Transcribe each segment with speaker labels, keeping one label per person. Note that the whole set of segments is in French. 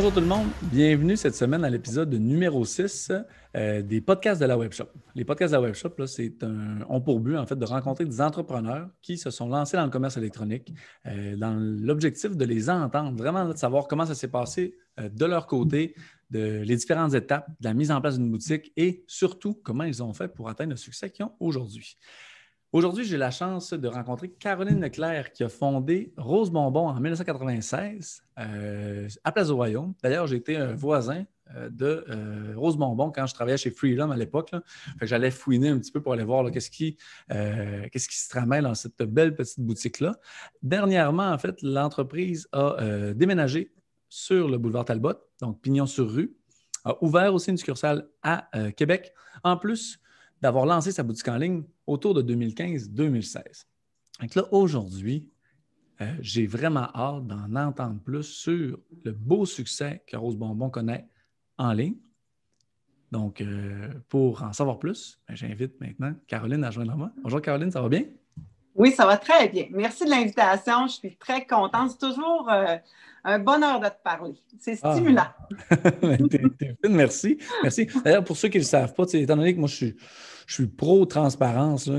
Speaker 1: Bonjour tout le monde, bienvenue cette semaine à l'épisode numéro 6 euh, des podcasts de la Webshop. Les podcasts de la Webshop, c'est un, ont pour but en fait de rencontrer des entrepreneurs qui se sont lancés dans le commerce électronique euh, dans l'objectif de les entendre, vraiment de savoir comment ça s'est passé euh, de leur côté, de les différentes étapes de la mise en place d'une boutique et surtout comment ils ont fait pour atteindre le succès qu'ils ont aujourd'hui. Aujourd'hui, j'ai la chance de rencontrer Caroline Leclerc qui a fondé Rose Bonbon en 1996 euh, à Place du Royaume. D'ailleurs, j'étais un voisin euh, de euh, Rose Bonbon quand je travaillais chez Freedom à l'époque. J'allais fouiner un petit peu pour aller voir qu'est-ce qui se tramait dans cette belle petite boutique-là. Dernièrement, en fait, l'entreprise a déménagé sur le boulevard Talbot, donc Pignon sur rue, a ouvert aussi une succursale à Québec. En plus, d'avoir lancé sa boutique en ligne autour de 2015-2016. Donc là, aujourd'hui, euh, j'ai vraiment hâte d'en entendre plus sur le beau succès que Rose Bonbon connaît en ligne. Donc, euh, pour en savoir plus, ben, j'invite maintenant Caroline à joindre moi. Bonjour Caroline, ça va bien?
Speaker 2: Oui, ça va très bien. Merci de l'invitation. Je suis très contente. C'est toujours euh, un bonheur de te parler. C'est ah. stimulant.
Speaker 1: merci. Merci. D'ailleurs, pour ceux qui ne le savent pas, étant donné que moi, je suis, je suis pro-transparence,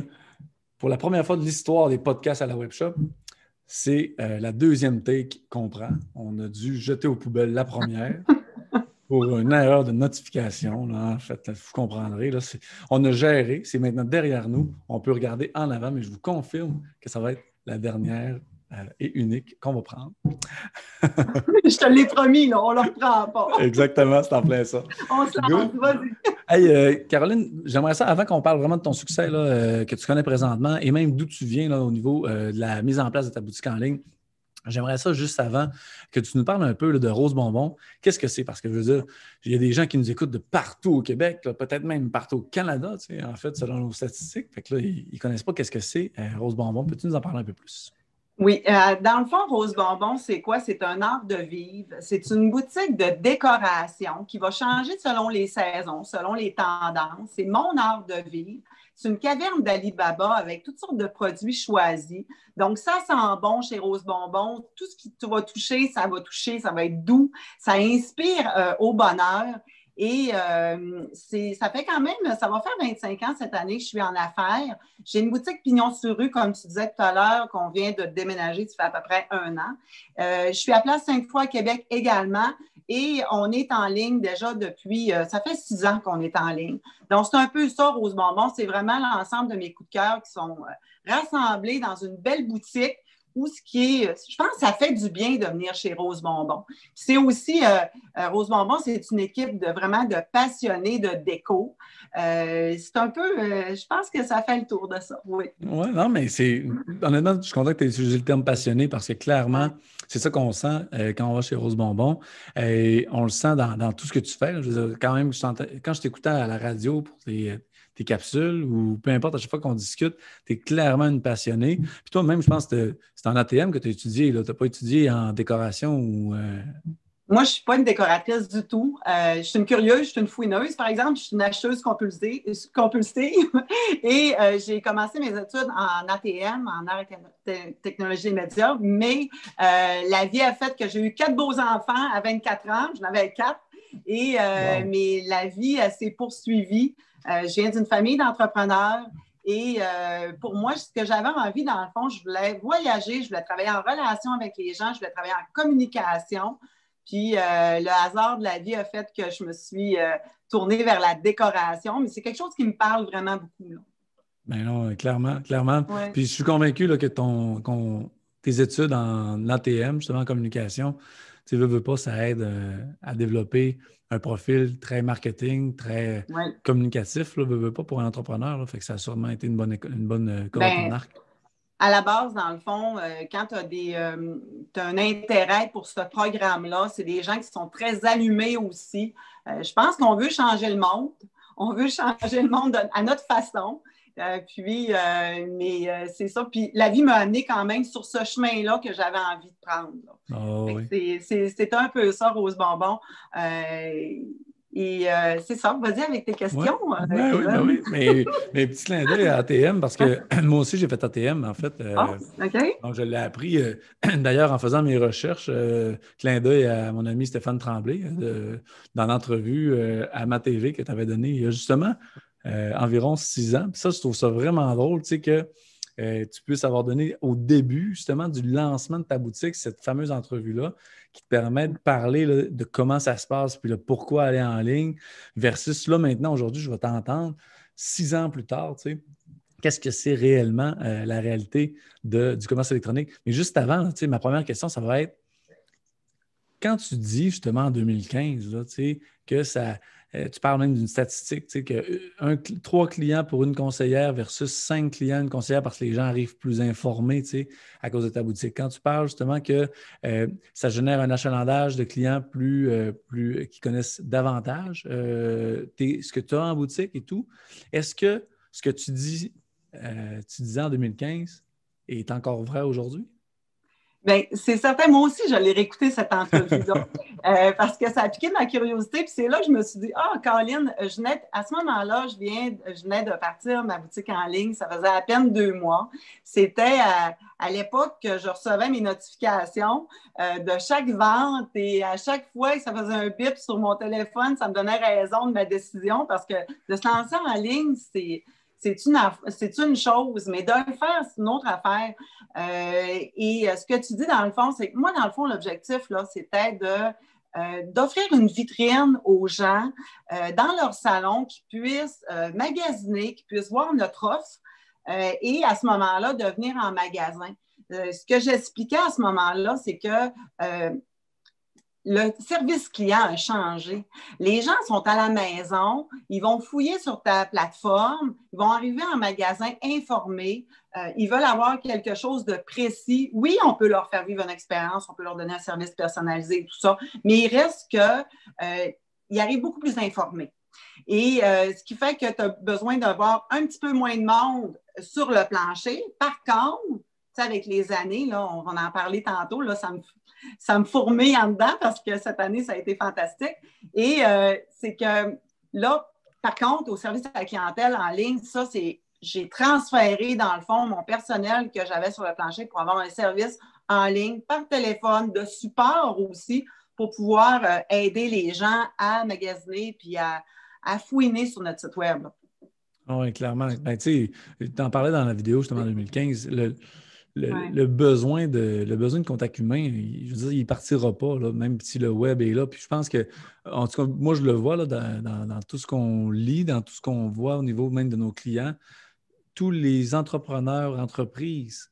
Speaker 1: pour la première fois de l'histoire des podcasts à la webshop, c'est euh, la deuxième take qu'on prend. On a dû jeter aux poubelles la première pour une erreur de notification. en fait, vous comprendrez. Là, on a géré, c'est maintenant derrière nous. On peut regarder en avant, mais je vous confirme que ça va être la dernière et unique qu'on va prendre.
Speaker 2: je te l'ai promis, là, on ne le reprend pas.
Speaker 1: Exactement, c'est en plein ça.
Speaker 2: On se vas-y.
Speaker 1: Hey, euh, Caroline, j'aimerais ça, avant qu'on parle vraiment de ton succès là, euh, que tu connais présentement et même d'où tu viens là, au niveau de la mise en place de ta boutique en ligne, J'aimerais ça juste avant que tu nous parles un peu de Rose Bonbon. Qu'est-ce que c'est? Parce que je veux dire, il y a des gens qui nous écoutent de partout au Québec, peut-être même partout au Canada, en fait, selon nos statistiques. Fait que là, ils ne connaissent pas qu'est-ce que c'est, Rose Bonbon. Peux-tu nous en parler un peu plus?
Speaker 2: Oui, euh, dans le fond, Rose Bonbon, c'est quoi? C'est un art de vivre. C'est une boutique de décoration qui va changer selon les saisons, selon les tendances. C'est mon art de vivre. C'est une caverne d'Alibaba avec toutes sortes de produits choisis. Donc, ça sent bon chez Rose Bonbon. Tout ce qui va toucher, ça va toucher, ça va être doux. Ça inspire euh, au bonheur. Et euh, ça fait quand même, ça va faire 25 ans cette année que je suis en affaires. J'ai une boutique Pignon sur rue, comme tu disais tout à l'heure, qu'on vient de déménager, ça fait à peu près un an. Euh, je suis à Place cinq fois à Québec également. Et on est en ligne déjà depuis, euh, ça fait six ans qu'on est en ligne. Donc, c'est un peu ça, Rose Bonbon. C'est vraiment l'ensemble de mes coups de cœur qui sont rassemblés dans une belle boutique ou ce qui est, je pense que ça fait du bien de venir chez Rose Bonbon. C'est aussi, euh, euh, Rose Bonbon, c'est une équipe de vraiment de passionnés de déco. Euh, c'est un peu, je pense que ça fait le tour de ça, oui.
Speaker 1: Oui, non, mais c'est, honnêtement, je suis content que tu aies utilisé le terme passionné parce que clairement, c'est ça qu'on sent quand on va chez Rose Bonbon. Et on le sent dans, tout ce que tu fais. Je quand même, quand je t'écoutais à la radio pour tes tes capsules ou peu importe, à chaque fois qu'on discute, tu es clairement une passionnée. Puis toi-même, je pense que c'est en ATM que tu as étudié. Tu n'as pas étudié en décoration ou. Euh,
Speaker 2: Moi, je ne suis pas une décoratrice du tout. Euh, je suis une curieuse, je suis une fouineuse, par exemple. Je suis une acheteuse compulsée. et euh, j'ai commencé mes études en ATM, en art et technologie et médias. Mais la vie a fait que j'ai eu quatre beaux enfants à 24 ans. J'en avais quatre. Et mais la vie s'est poursuivie. Euh, je viens d'une famille d'entrepreneurs. Et euh, pour moi, ce que j'avais envie, dans le fond, je voulais voyager, je voulais travailler en relation avec les gens, je voulais travailler en communication. Puis euh, le hasard de la vie a fait que je me suis tournée vers la décoration, mais c'est quelque chose qui me parle vraiment beaucoup.
Speaker 1: Ben non, clairement, clairement. Puis je suis convaincu que ton, tes études en ATM, justement en communication, tu veux, veux pas, ça aide à développer un profil très marketing, très communicatif, là, veux, pas pour un entrepreneur. fait que ça a sûrement été une bonne, une bonne euh, corde ben,
Speaker 2: À la base, dans le fond, euh, quand tu as, euh, un intérêt pour ce programme-là, c'est des gens qui sont très allumés aussi. je pense qu'on veut changer le monde. On veut changer le monde à notre façon. Euh, puis, euh, mais euh, c'est ça. Puis la vie m'a amené quand même sur ce chemin-là que j'avais envie de prendre.
Speaker 1: Oh,
Speaker 2: c'est un peu ça, Rose Bonbon. Et c'est ça, vas-y avec tes questions.
Speaker 1: Ben oui, ben oui, mais, mais petit clin d'œil à ATM, parce que moi aussi, j'ai fait ATM, en fait. Euh,
Speaker 2: ah, OK.
Speaker 1: Donc, je l'ai appris, d'ailleurs, en faisant mes recherches, clin d'œil à mon ami Stéphane Tremblay, dans l'entrevue à ma TV que tu avais donnée il justement environ six ans. Puis ça, je trouve ça vraiment drôle, tu sais, que tu puisses avoir donné au début, justement, du lancement de ta boutique, cette fameuse entrevue-là qui te permet de parler de comment ça se passe, puis le pourquoi aller en ligne, versus là, maintenant, aujourd'hui, je vais t'entendre six ans plus tard, tu sais, qu'est-ce que c'est réellement euh, la réalité du commerce électronique? Mais juste avant, sais, ma première question, ça va être quand tu dis justement en 2015 là, que ça, euh, tu parles même d'une statistique, tu sais, que euh, trois clients pour une conseillère versus cinq clients une conseillère parce que les gens arrivent plus informés, tu sais, à cause de ta boutique. Quand tu parles justement que euh, ça génère un achalandage de clients plus, plus qui connaissent davantage ce que tu as en boutique et tout, est-ce que ce que tu dis, tu disais en 2015 est encore vrai aujourd'hui?
Speaker 2: Bien, c'est certain. Moi aussi, j'allais réécouter cette entrevue euh, parce que ça a piqué ma curiosité. Puis c'est là que je me suis dit, ah, Caroline, je à ce moment-là, je, viens, je venais de partir ma boutique en ligne. Ça faisait à peine deux mois. C'était à, l'époque que je recevais mes notifications euh, de chaque vente et à chaque fois que ça faisait un bip sur mon téléphone, ça me donnait raison de ma décision parce que de se lancer en ligne, c'est c'est une, une chose, mais de le faire, c'est une autre affaire. Euh, et euh, ce que tu dis, dans le fond, c'est que moi, dans le fond, l'objectif, là, c'était. Euh, d'offrir une vitrine aux gens dans leur salon qui puissent magasiner, qui puissent voir notre offre et à ce moment-là, de venir en magasin. ce que j'expliquais à ce moment-là, c'est que le service client a changé. Les gens sont à la maison, ils vont fouiller sur ta plateforme, ils vont arriver en magasin informés, euh, ils veulent avoir quelque chose de précis. Oui, on peut leur faire vivre une expérience, on peut leur donner un service personnalisé, tout ça, mais il reste qu'ils euh, arrivent beaucoup plus informés. Et euh, ce qui fait que tu as besoin d'avoir un petit peu moins de monde sur le plancher. Par contre, avec les années, là, on va en parler tantôt, là, ça me ça me fourmille en dedans parce que cette année, ça a été fantastique. Et euh, c'est que là, par contre, au service à la clientèle en ligne, ça, c'est j'ai transféré, dans le fond, mon personnel que j'avais sur le plancher pour avoir un service en ligne par téléphone, de support aussi, pour pouvoir euh, aider les gens à magasiner puis à, fouiner sur notre site Web.
Speaker 1: Oui, clairement. Ben, tu en parlais dans la vidéo justement en 2015. Le, le, besoin de, le besoin de contact humain, je veux dire, il ne partira pas, même si le web est là. Puis je pense que, en tout cas, moi, je le vois là, dans, tout ce qu'on lit, dans tout ce qu'on voit au niveau même de nos clients, tous les entrepreneurs, entreprises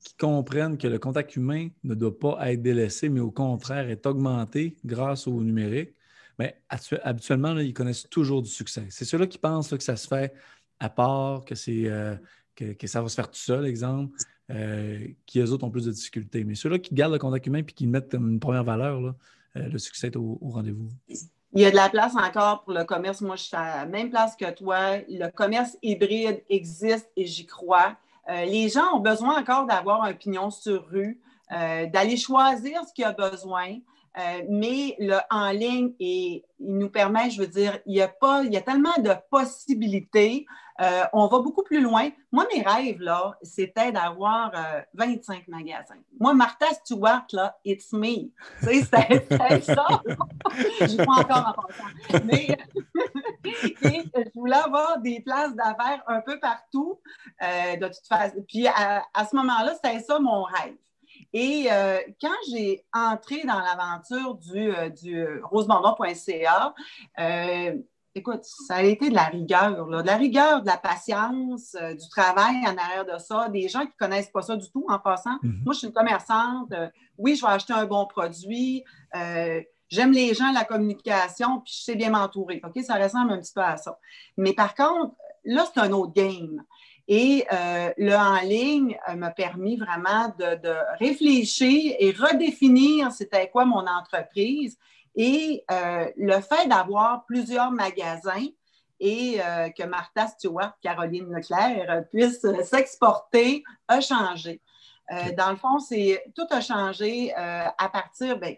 Speaker 1: qui comprennent que le contact humain ne doit pas être délaissé, mais au contraire est augmenté grâce au numérique, mais habituellement, ils connaissent toujours du succès. C'est ceux-là qui pensent que ça se fait à part, que, c'est, euh, que, ça va se faire tout seul, exemple. Euh, qui, eux autres, ont plus de difficultés. Mais ceux-là qui gardent le contact humain et qui mettent une première valeur, euh, le succès est au, rendez-vous.
Speaker 2: Il y a de la place encore pour le commerce. Moi, je suis à la même place que toi. Le commerce hybride existe et j'y crois. Euh, les gens ont besoin encore d'avoir un pignon sur rue, d'aller choisir ce qu'il a besoin. Mais le en ligne, et, il nous permet, je veux dire, il y a, pas, il y a tellement de possibilités. Euh, on va beaucoup plus loin. Moi, mes rêves, là, c'était d'avoir 25 euh, magasins. Moi, Martha Stewart, là, it's me. Tu sais, c'était ça. je vois encore en pensant. Mais je voulais avoir des places d'affaires un peu partout, euh, de toute façon. Puis, à, ce moment-là, c'était ça mon rêve. Et quand j'ai entré dans l'aventure du, du rosebonbon.ca, écoute, ça a été de la rigueur, de la rigueur, de la patience, euh, du travail en arrière de ça, des gens qui ne connaissent pas ça du tout en passant. Mhm. Moi, je suis une commerçante. Euh, oui, je vais acheter un bon produit. Euh, j'aime les gens, la communication, puis je sais bien m'entourer. OK? Ça ressemble un petit peu à ça. Mais par contre, là, c'est un autre game. Et le en ligne m'a permis vraiment de, de réfléchir et redéfinir c'était quoi mon entreprise et euh, le fait d'avoir plusieurs magasins et euh, que Martha Stewart, Caroline Leclerc puissent s'exporter a changé. Euh, dans le fond, c'est tout a changé à partir, bien,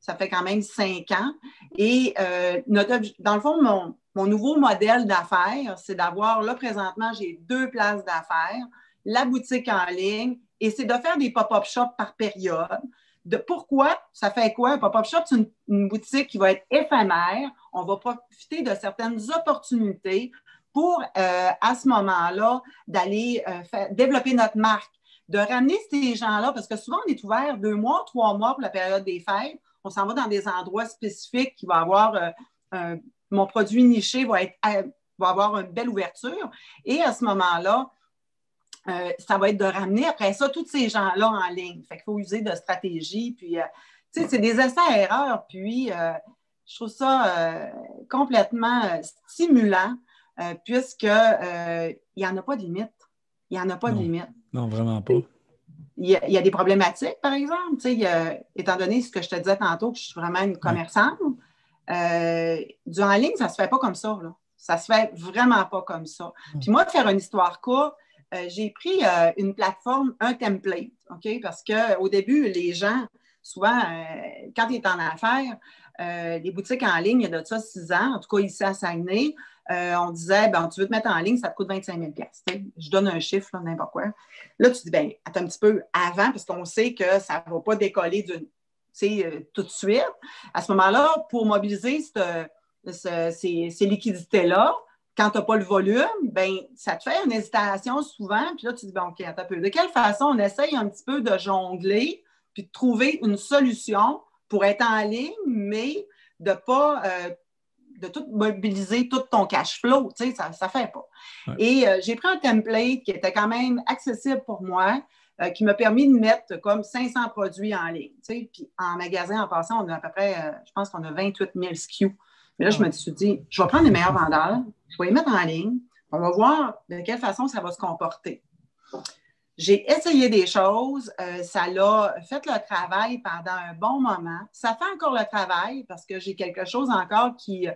Speaker 2: Ça fait quand même cinq ans. Et euh, dans le fond, mon, mon nouveau modèle d'affaires, c'est d'avoir, là, présentement, j'ai deux places d'affaires, la boutique en ligne, et c'est de faire des pop-up shops par période. De pourquoi? Ça fait quoi? Un pop-up shop, c'est une, boutique qui va être éphémère. On va profiter de certaines opportunités pour, euh, à ce moment-là, d'aller euh, développer notre marque, de ramener ces gens-là, parce que souvent, on est ouvert deux mois, trois mois pour la période des fêtes. On s'en va dans des endroits spécifiques qui vont avoir euh, mon produit niché va, être, va avoir une belle ouverture. Et à ce moment-là, euh, ça va être de ramener après ça tous ces gens-là en ligne. Fait qu'il faut user de stratégie. Puis, euh, tu sais, c'est des essais-erreurs. Puis, euh, je trouve ça complètement stimulant puisqu'il n'y en a pas de limite. Il n'y en a pas de limite.
Speaker 1: Non, vraiment pas.
Speaker 2: Il y, a, des problématiques, par exemple. Tu sais, étant donné ce que je te disais tantôt, que je suis vraiment une commerçante, du en ligne, ça ne se fait pas comme ça. Là. Ça ne se fait vraiment pas comme ça. Mm. Puis moi, faire une histoire courte, euh, j'ai pris euh, une plateforme, un template, OK? Parce qu'au début, les gens, souvent, euh, quand ils sont en affaires, les boutiques en ligne, il y a de ça six ans, en tout cas ici à Saguenay, on disait, ben, tu veux te mettre en ligne, ça te coûte 25 000 Je donne un chiffre, n'importe quoi. Là, tu dis, ben, attends un petit peu avant, parce qu'on sait que ça ne va pas décoller tout de suite. À ce moment-là, pour mobiliser ces liquidités-là, quand tu n'as pas le volume, ben, ça te fait une hésitation souvent. Puis là, tu dis, bon, OK, attends un peu. De quelle façon on essaye un petit peu de jongler puis de trouver une solution pour être en ligne, mais de ne pas euh, de tout mobiliser tout ton cash flow. Tu sais, ça ne fait pas. Et euh, j'ai pris un template qui était quand même accessible pour moi, euh, qui m'a permis de mettre comme 500 produits en ligne. Tu sais, puis en magasin, en passant, on a à peu près, je pense qu'on a 28 000 SKU. Mais là, je me suis dit, je vais prendre les meilleurs vendeurs, je vais les mettre en ligne, on va voir de quelle façon ça va se comporter. J'ai essayé des choses, euh, ça l'a fait le travail pendant un bon moment. Ça fait encore le travail parce que j'ai quelque chose encore qui,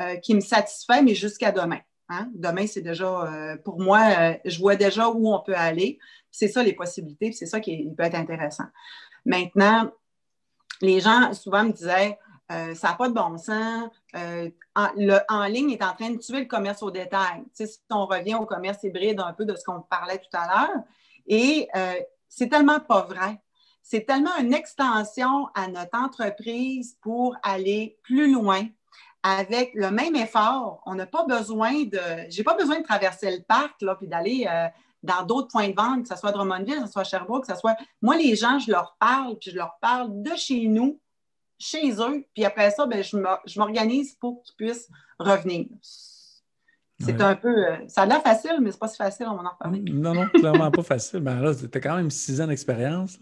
Speaker 2: euh, qui me satisfait, mais jusqu'à demain. Hein. Demain, c'est déjà, euh, pour moi, je vois déjà où on peut aller. C'est ça les possibilités, c'est ça qui peut être intéressant. Maintenant, les gens souvent me disaient, euh, ça n'a pas de bon sens. Euh, en, le, en ligne est en train de tuer le commerce au détail. si on revient au commerce hybride, un peu de ce qu'on parlait tout à l'heure, et euh, c'est tellement pas vrai. C'est tellement une extension à notre entreprise pour aller plus loin avec le même effort. On n'a pas besoin de. J'ai pas besoin de traverser le parc là, puis d'aller dans d'autres points de vente, que ce soit Drummondville, que ce soit Sherbrooke, que ce soit. Moi, les gens, je leur parle, puis je leur parle de chez nous chez eux, puis après ça, ben, je m'organise pour qu'ils puissent revenir. C'est un peu. Euh, ça a l'air facile, mais c'est pas si facile, on va en reparler.
Speaker 1: Non, non, clairement pas facile. Ben là, tu as quand même six ans d'expérience,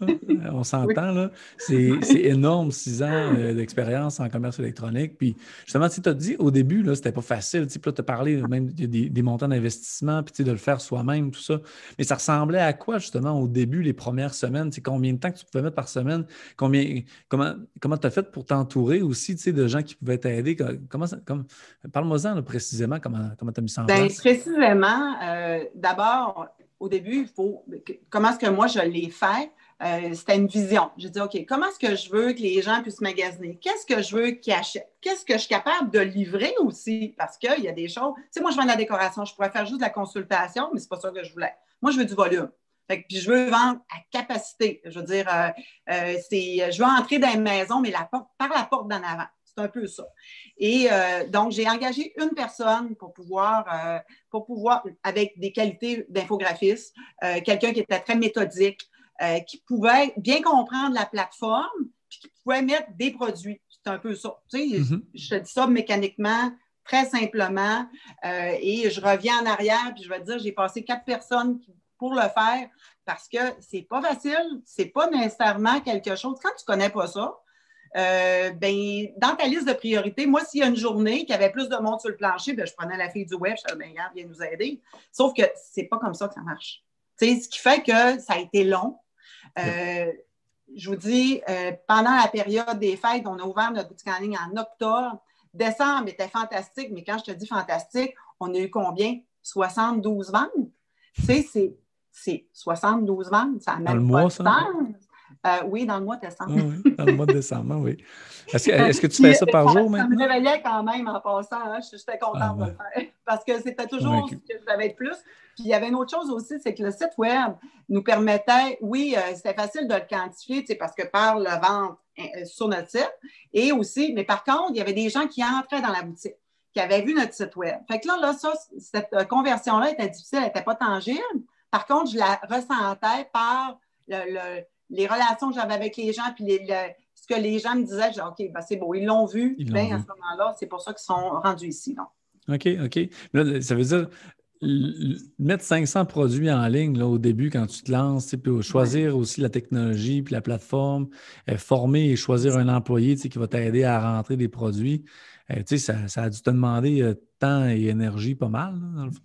Speaker 1: on s'entend. là. C'est énorme, six ans euh, d'expérience en commerce électronique. Puis justement, tu as dit au début, là, c'était pas facile. Tu as parlé même des, des montants d'investissement, puis de le faire soi-même, tout ça. Mais ça ressemblait à quoi, justement, au début, les premières semaines? Combien de temps que tu pouvais mettre par semaine? Combien, comment comment tu as fait pour t'entourer aussi de gens qui pouvaient t'aider? Comment, comme, Parle-moi-en précisément comment tu as mis
Speaker 2: ben, précisément, euh, d'abord, au début, il faut. Comment est-ce que moi je l'ai fait? Euh, c'était une vision. J'ai dit, OK, comment est-ce que je veux que les gens puissent magasiner? Qu'est-ce que je veux qu'ils achètent? Qu'est-ce que je suis capable de livrer aussi? Parce qu'il y a des choses. Tu sais, moi, je vends de la décoration. Je pourrais faire juste de la consultation, mais ce n'est pas ça que je voulais. Moi, je veux du volume. puis je veux vendre à capacité. Je veux dire, euh, c'est, je veux entrer dans une maison, mais la porte, par la porte d'en avant. C'est un peu ça. Et euh, donc, j'ai engagé une personne pour pouvoir, euh, pour pouvoir avec des qualités d'infographiste, euh, quelqu'un qui était très méthodique, qui pouvait bien comprendre la plateforme, puis qui pouvait mettre des produits. C'est un peu ça. Tu sais, mm-hmm. Je te dis ça mécaniquement, très simplement. et je reviens en arrière, puis je vais te dire, j'ai passé quatre personnes pour le faire parce que c'est pas facile, c'est pas nécessairement quelque chose. Quand tu connais pas ça, euh, ben, dans ta liste de priorités, moi, s'il y a une journée qui avait plus de monde sur le plancher, ben, je prenais la fille du web, je disais, ben, regarde, viens nous aider. Sauf que c'est pas comme ça que ça marche. ce qui fait que ça a été long. Euh, je vous dis, euh, pendant la période des fêtes, on a ouvert notre boutique en ligne en octobre. Décembre était fantastique, mais quand je te dis fantastique, on a eu combien? 72 ventes. Tu sais, c'est 72 ventes, ça n'a même pas de sens. Euh, oui, dans le mois de décembre.
Speaker 1: Ah oui, dans le mois de décembre, oui. Est-ce que, tu fais ça par jour maintenant?
Speaker 2: Ça me réveillait quand même en passant. Hein. J'étais contente ah, de le faire parce que c'était toujours ce que j'avais de plus. Puis il y avait une autre chose aussi, c'est que le site Web nous permettait, oui, euh, c'était facile de le quantifier parce que par le vente euh, sur notre site, et aussi, mais par contre, il y avait des gens qui entraient dans la boutique qui avaient vu notre site Web. Fait que là, là ça, cette conversion-là était difficile, elle n'était pas tangible. Par contre, je la ressentais par le les relations que j'avais avec les gens, puis ce que les gens me disaient, je OK, ben c'est beau, ils l'ont vu. Bien, à ce moment-là, c'est pour ça qu'ils sont rendus ici.
Speaker 1: OK, OK. Là, ça veut dire mettre 500 produits en ligne là, au début quand tu te lances, puis choisir aussi la technologie, puis la plateforme, euh, former et choisir un employé qui va t'aider à rentrer des produits. Euh, ça, ça, a dû te demander euh, temps et énergie pas mal.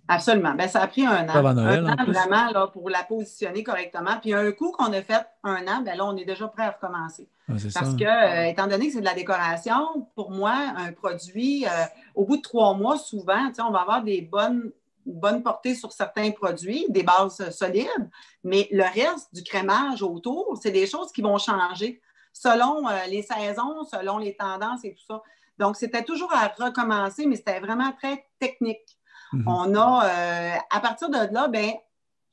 Speaker 2: Absolument. Ben, ça a pris un an. un an vraiment là, pour la positionner correctement. Puis un coup qu'on a fait un an, ben là, on est déjà prêt à recommencer. Parce que, euh, étant donné que c'est de la décoration, pour moi, un produit, au bout de trois mois, souvent, on va avoir des bonnes bonne portée sur certains produits, des bases solides, mais le reste du crémage autour, c'est des choses qui vont changer selon les saisons, selon les tendances et tout ça. Donc, c'était toujours à recommencer, mais c'était vraiment très technique. Mhm. On a, euh, à partir de là, ben,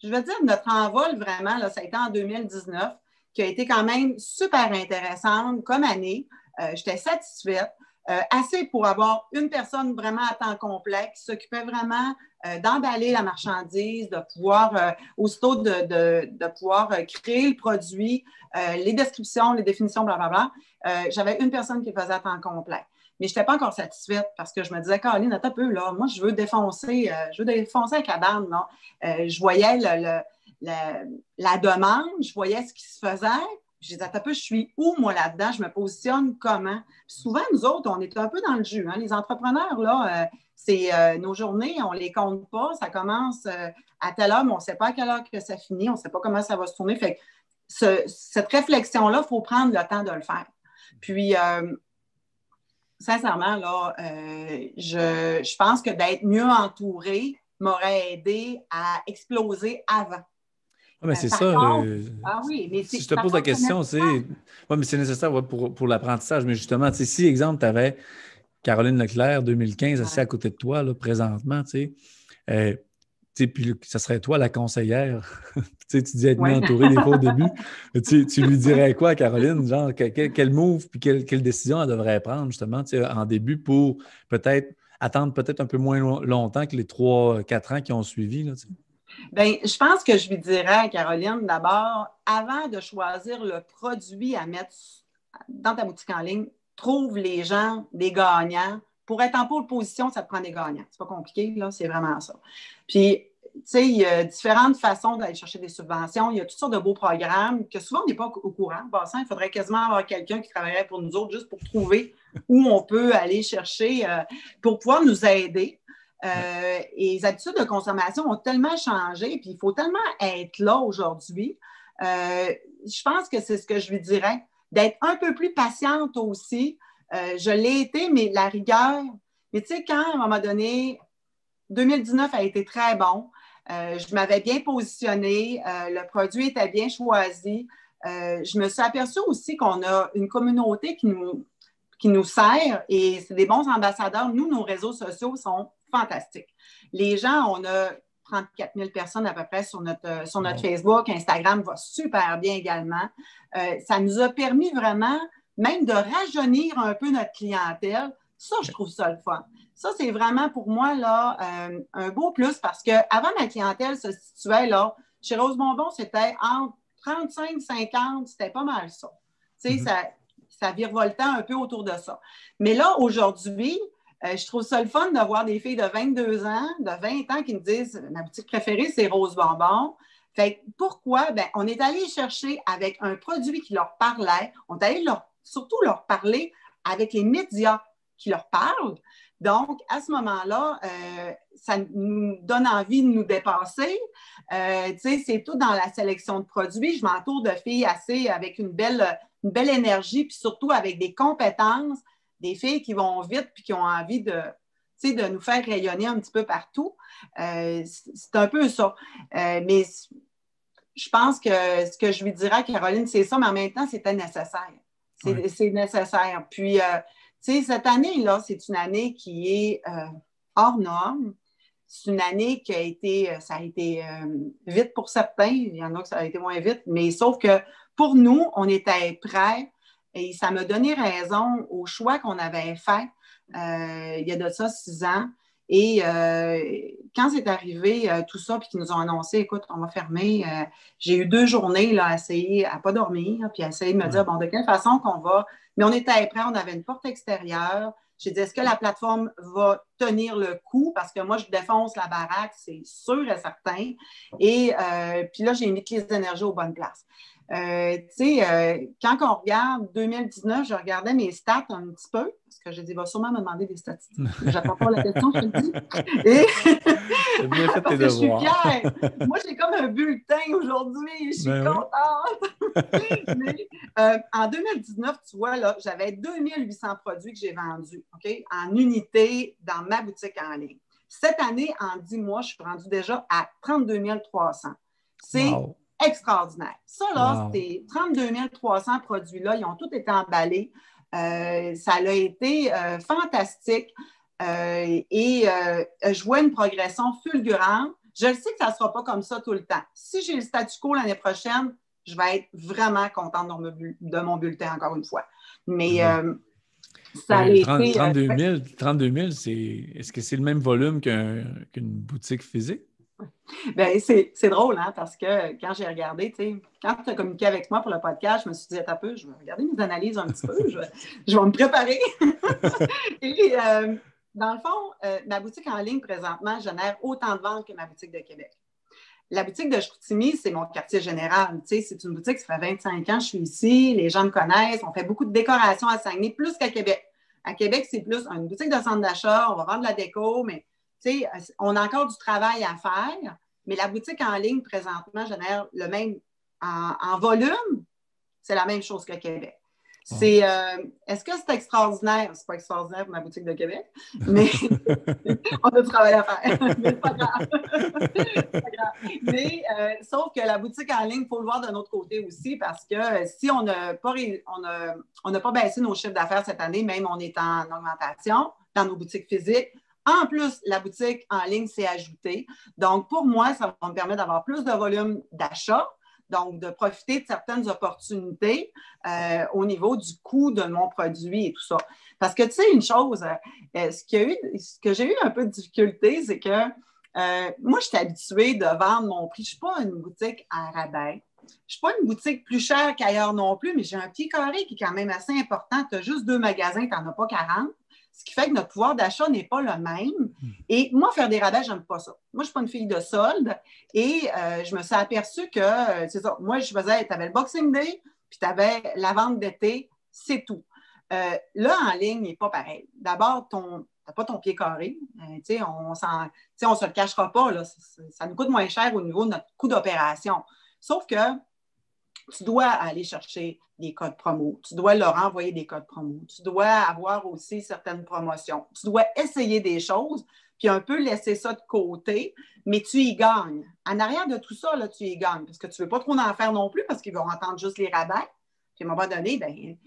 Speaker 2: je veux dire, notre envol vraiment, là, ça a été en 2019, qui a été quand même super intéressante comme année. Euh, j'étais satisfaite. Euh, assez pour avoir une personne vraiment à temps complet qui s'occupait vraiment d'emballer la marchandise, de pouvoir, aussitôt de, de, de, pouvoir créer le produit, les descriptions, les définitions, blablabla. J'avais une personne qui faisait à temps complet. Mais je n'étais pas encore satisfaite parce que je me disais, Caroline, attends un peu, là, moi, je veux défoncer, euh, je veux défoncer un cabane. Là. Euh, je voyais le, la demande, je voyais ce qui se faisait. Je disais, attends un peu, je suis où, moi, là-dedans? Je me positionne comment? souvent, nous autres, on est un peu dans le jus. Hein. Les entrepreneurs, là, euh, c'est nos journées, on ne les compte pas. Ça commence à telle heure, mais on ne sait pas à quelle heure que ça finit, on ne sait pas comment ça va se tourner. Fait cette réflexion-là, il faut prendre le temps de le faire. Puis, sincèrement, là, euh, je, pense que d'être mieux entouré m'aurait aidé à exploser avant.
Speaker 1: Ah, mais c'est ça. Euh, ah oui, mais si je te pose la question, c'est. Oui, mais c'est nécessaire pour, l'apprentissage. Mais justement, si, exemple, tu avais Caroline Leclerc, 2015, assise à côté de toi, là, présentement, tu sais, euh, puis ça serait toi la conseillère. tu dis être mieux entouré des fois au début. tu, lui dirais quoi, Caroline? Genre, quel, move puis quelle, décision elle devrait prendre justement en début pour peut-être attendre peut-être un peu moins longtemps que les trois, quatre ans qui ont suivi? Là,
Speaker 2: Bien, je pense que je lui dirais, Caroline, d'abord, avant de choisir le produit à mettre dans ta boutique en ligne, trouve les gens, des gagnants, pour être en pôle position, ça te prend des gagnants. C'est pas compliqué, là, c'est vraiment ça. Puis, tu sais, il y a différentes façons d'aller chercher des subventions. Il y a toutes sortes de beaux programmes que souvent on n'est pas au courant. Il faudrait quasiment avoir quelqu'un qui travaillerait pour nous autres juste pour trouver où on peut aller chercher euh, pour pouvoir nous aider. Euh, et les habitudes de consommation ont tellement changé, puis il faut tellement être là aujourd'hui. Euh, je pense que c'est ce que je lui dirais, d'être un peu plus patiente aussi, euh, je l'ai été, mais la rigueur, mais tu sais, quand à un moment donné, 2019 a été très bon, euh, je m'avais bien positionnée, euh, le produit était bien choisi. je me suis aperçue aussi qu'on a une communauté qui nous, qui nous sert et c'est des bons ambassadeurs. Nous, nos réseaux sociaux sont fantastiques. Les gens, on a 34 000 personnes à peu près sur notre, sur notre Facebook. Instagram va super bien également. ça nous a permis vraiment même de rajeunir un peu notre clientèle. Ça, je trouve ça le fun. Ça, c'est vraiment pour moi là, euh, un beau plus parce qu'avant, ma clientèle se situait là, chez Rose Bonbon, c'était entre 35, 50, c'était pas mal ça. Tu sais, mm-hmm. ça, ça virevoltait un peu autour de ça. Mais là, aujourd'hui, euh, je trouve ça le fun de voir des filles de 22 ans, de 20 ans qui me disent ma boutique préférée, c'est Rose Bonbon. Fait pourquoi? Ben, on est allé chercher avec un produit qui leur parlait, on est allé leur surtout leur parler avec les médias qui leur parlent. Donc, à ce moment-là, euh, ça nous donne envie de nous dépasser. Euh, c'est tout dans la sélection de produits. Je m'entoure de filles assez avec une belle, une belle énergie, puis surtout avec des compétences, des filles qui vont vite puis qui ont envie de, de nous faire rayonner un petit peu partout. Euh, c'est un peu ça. mais je pense que ce que je lui dirais à Caroline, c'est ça, mais en même temps, c'était nécessaire. C'est nécessaire. Puis, euh, tu sais, cette année-là, c'est une année qui est euh, hors norme. C'est une année qui a été, euh, ça a été vite pour certains. Il y en a que ça a été moins vite, mais sauf que pour nous, on était prêts et ça m'a donné raison au choix qu'on avait fait il y a de ça six ans et euh, quand c'est arrivé euh, tout ça, puis qu'ils nous ont annoncé, écoute, on va fermer, euh, j'ai eu deux journées là, à essayer à ne pas dormir, puis à essayer de me dire, bon, de quelle façon qu'on va? Mais on était prêts, on avait une porte extérieure. J'ai dit, est-ce que la plateforme va tenir le coup? Parce que moi, je défonce la baraque, c'est sûr et certain. Et puis là, j'ai mis les énergies aux bonnes places. Euh, tu sais, euh, quand on regarde 2019, je regardais mes stats un petit peu, parce que j'ai dit, il va sûrement me demander des statistiques. J'attends pas la question, je te le dis. Et... bien fait parce que je suis fière. Moi, j'ai comme un bulletin aujourd'hui, je suis ben contente. Mais, euh, en 2019, tu vois, là, j'avais 2800 produits que j'ai vendus, OK, en unité dans ma boutique en ligne. Cette année, en 10 mois, je suis rendue déjà à 32 300. C'est extraordinaire. Ça, là, ces 32 300 produits-là, ils ont tous été emballés. Euh, ça a été euh, fantastique. Euh, et je vois une progression fulgurante. Je sais que ça ne sera pas comme ça tout le temps. Si j'ai le statu quo l'année prochaine, je vais être vraiment contente de mon bulletin, encore une fois. Mais mhm. ça a été.
Speaker 1: 32 000, est-ce que c'est le même volume qu'une boutique physique?
Speaker 2: Ben, c'est drôle, hein, parce que quand j'ai regardé, quand tu as communiqué avec moi pour le podcast, je me suis dit, un peu, je vais regarder mes analyses un petit peu, je vais, me préparer. Et euh, dans le fond, euh, ma boutique en ligne, présentement, génère autant de ventes que ma boutique de Québec. La boutique de Chicoutimi, c'est mon quartier général. C'est une boutique, ça fait 25 ans que je suis ici, les gens me connaissent, on fait beaucoup de décorations à Saguenay, plus qu'à Québec. À Québec, c'est plus une boutique de centre d'achat, on va vendre de la déco, mais on a encore du travail à faire, mais la boutique en ligne, présentement, génère le même en, volume, c'est la même chose que Québec. C'est, euh, est-ce que c'est extraordinaire? C'est pas extraordinaire pour ma boutique de Québec, mais on a du travail à faire. mais pas grave. pas grave. Mais euh, sauf que la boutique en ligne, il faut le voir d'un autre côté aussi, parce que si on n'a pas, on pas baissé nos chiffres d'affaires cette année, même on est en augmentation dans nos boutiques physiques, en plus, la boutique en ligne s'est ajoutée. Donc, pour moi, ça va me permettre d'avoir plus de volume d'achat, donc de profiter de certaines opportunités euh, au niveau du coût de mon produit et tout ça. Parce que tu sais, une chose, euh, ce, que j'ai eu un peu de difficulté, c'est que euh, moi, je suis habituée de vendre mon prix. Je ne suis pas une boutique à rabais. Je ne suis pas une boutique plus chère qu'ailleurs non plus, mais j'ai un pied carré qui est quand même assez important. Tu as juste deux magasins, tu n'en as pas 40 ce qui fait que notre pouvoir d'achat n'est pas le même. Hmm. Et moi, faire des rabais, j'aime pas ça. Moi, je suis pas une fille de solde et euh, je me suis aperçue que, euh, c'est ça, moi, je faisais, tu avais le Boxing Day, puis tu avais la vente d'été, c'est tout. Euh, là, en ligne, n'est pas pareil. D'abord, ton, n'as pas ton pied carré. sais, on ne se le cachera pas. Là, ça nous coûte moins cher au niveau de notre coût d'opération. Sauf que tu dois aller chercher des codes promo, tu dois leur envoyer des codes promo, tu dois avoir aussi certaines promotions, tu dois essayer des choses, puis un peu laisser ça de côté, mais tu y gagnes. En arrière de tout ça, là, tu y gagnes, parce que tu ne veux pas trop en faire non plus, parce qu'ils vont entendre juste les rabais. Puis à un moment donné, ben, tu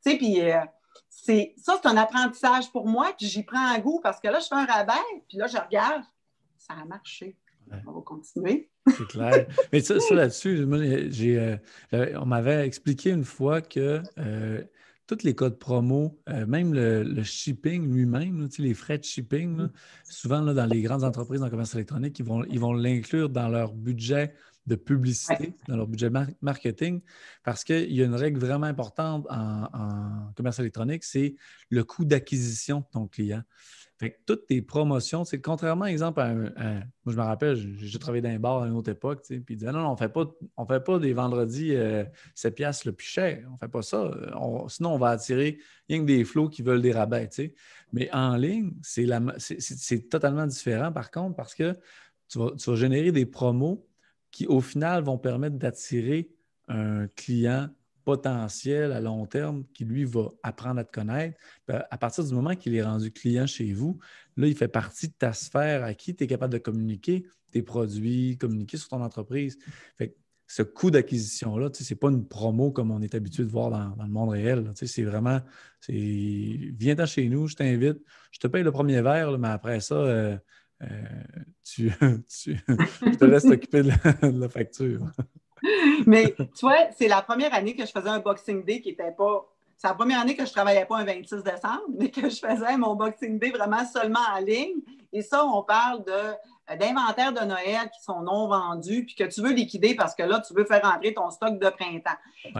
Speaker 2: sais, puis euh, c'est, ça, c'est un apprentissage pour moi, puis j'y prends un goût, parce que là, je fais un rabais, puis là, je regarde, ça a marché. On va continuer.
Speaker 1: C'est clair. Mais ça, là-dessus, euh, on m'avait expliqué une fois que euh, tous les codes promo, euh, même le, shipping lui-même, les frais de shipping, mm. souvent dans les grandes entreprises en commerce électronique, ils vont, ils vont l'inclure dans leur budget de publicité, dans leur budget marketing, parce qu'il y a une règle vraiment importante en, en commerce électronique, c'est le coût d'acquisition de ton client. Fait que toutes tes promotions, c'est contrairement, exemple, à, moi je me rappelle, j'ai travaillé dans un bar à une autre époque, puis ils disaient non, non, on fait pas, on fait pas des vendredis euh, 7 piastres le plus cher. On fait pas ça. sinon, on va attirer rien que des flots qui veulent des rabais. Mais en ligne, c'est totalement différent par contre parce que tu vas, tu vas générer des promos qui, au final, vont permettre d'attirer un client potentiel à long terme qui, lui, va apprendre à te connaître. Ben, à partir du moment qu'il est rendu client chez vous, là, il fait partie de ta sphère à qui tu es capable de communiquer tes produits, communiquer sur ton entreprise. Fait ce coût d'acquisition-là, ce n'est pas une promo comme on est habitué de voir dans, le monde réel. C'est vraiment, viens-t'en chez nous, je t'invite, je te paye le premier verre, mais après ça, euh, euh, tu, je te laisse t'occuper de, la facture.
Speaker 2: mais tu vois, c'est la première année que je faisais un Boxing Day qui n'était pas c'est la première année que je ne travaillais pas un 26 décembre, mais que je faisais mon Boxing Day vraiment seulement en ligne. Et ça, on parle de, d'inventaires de Noël qui sont non vendus, puis que tu veux liquider parce que là, tu veux faire rentrer ton stock de printemps.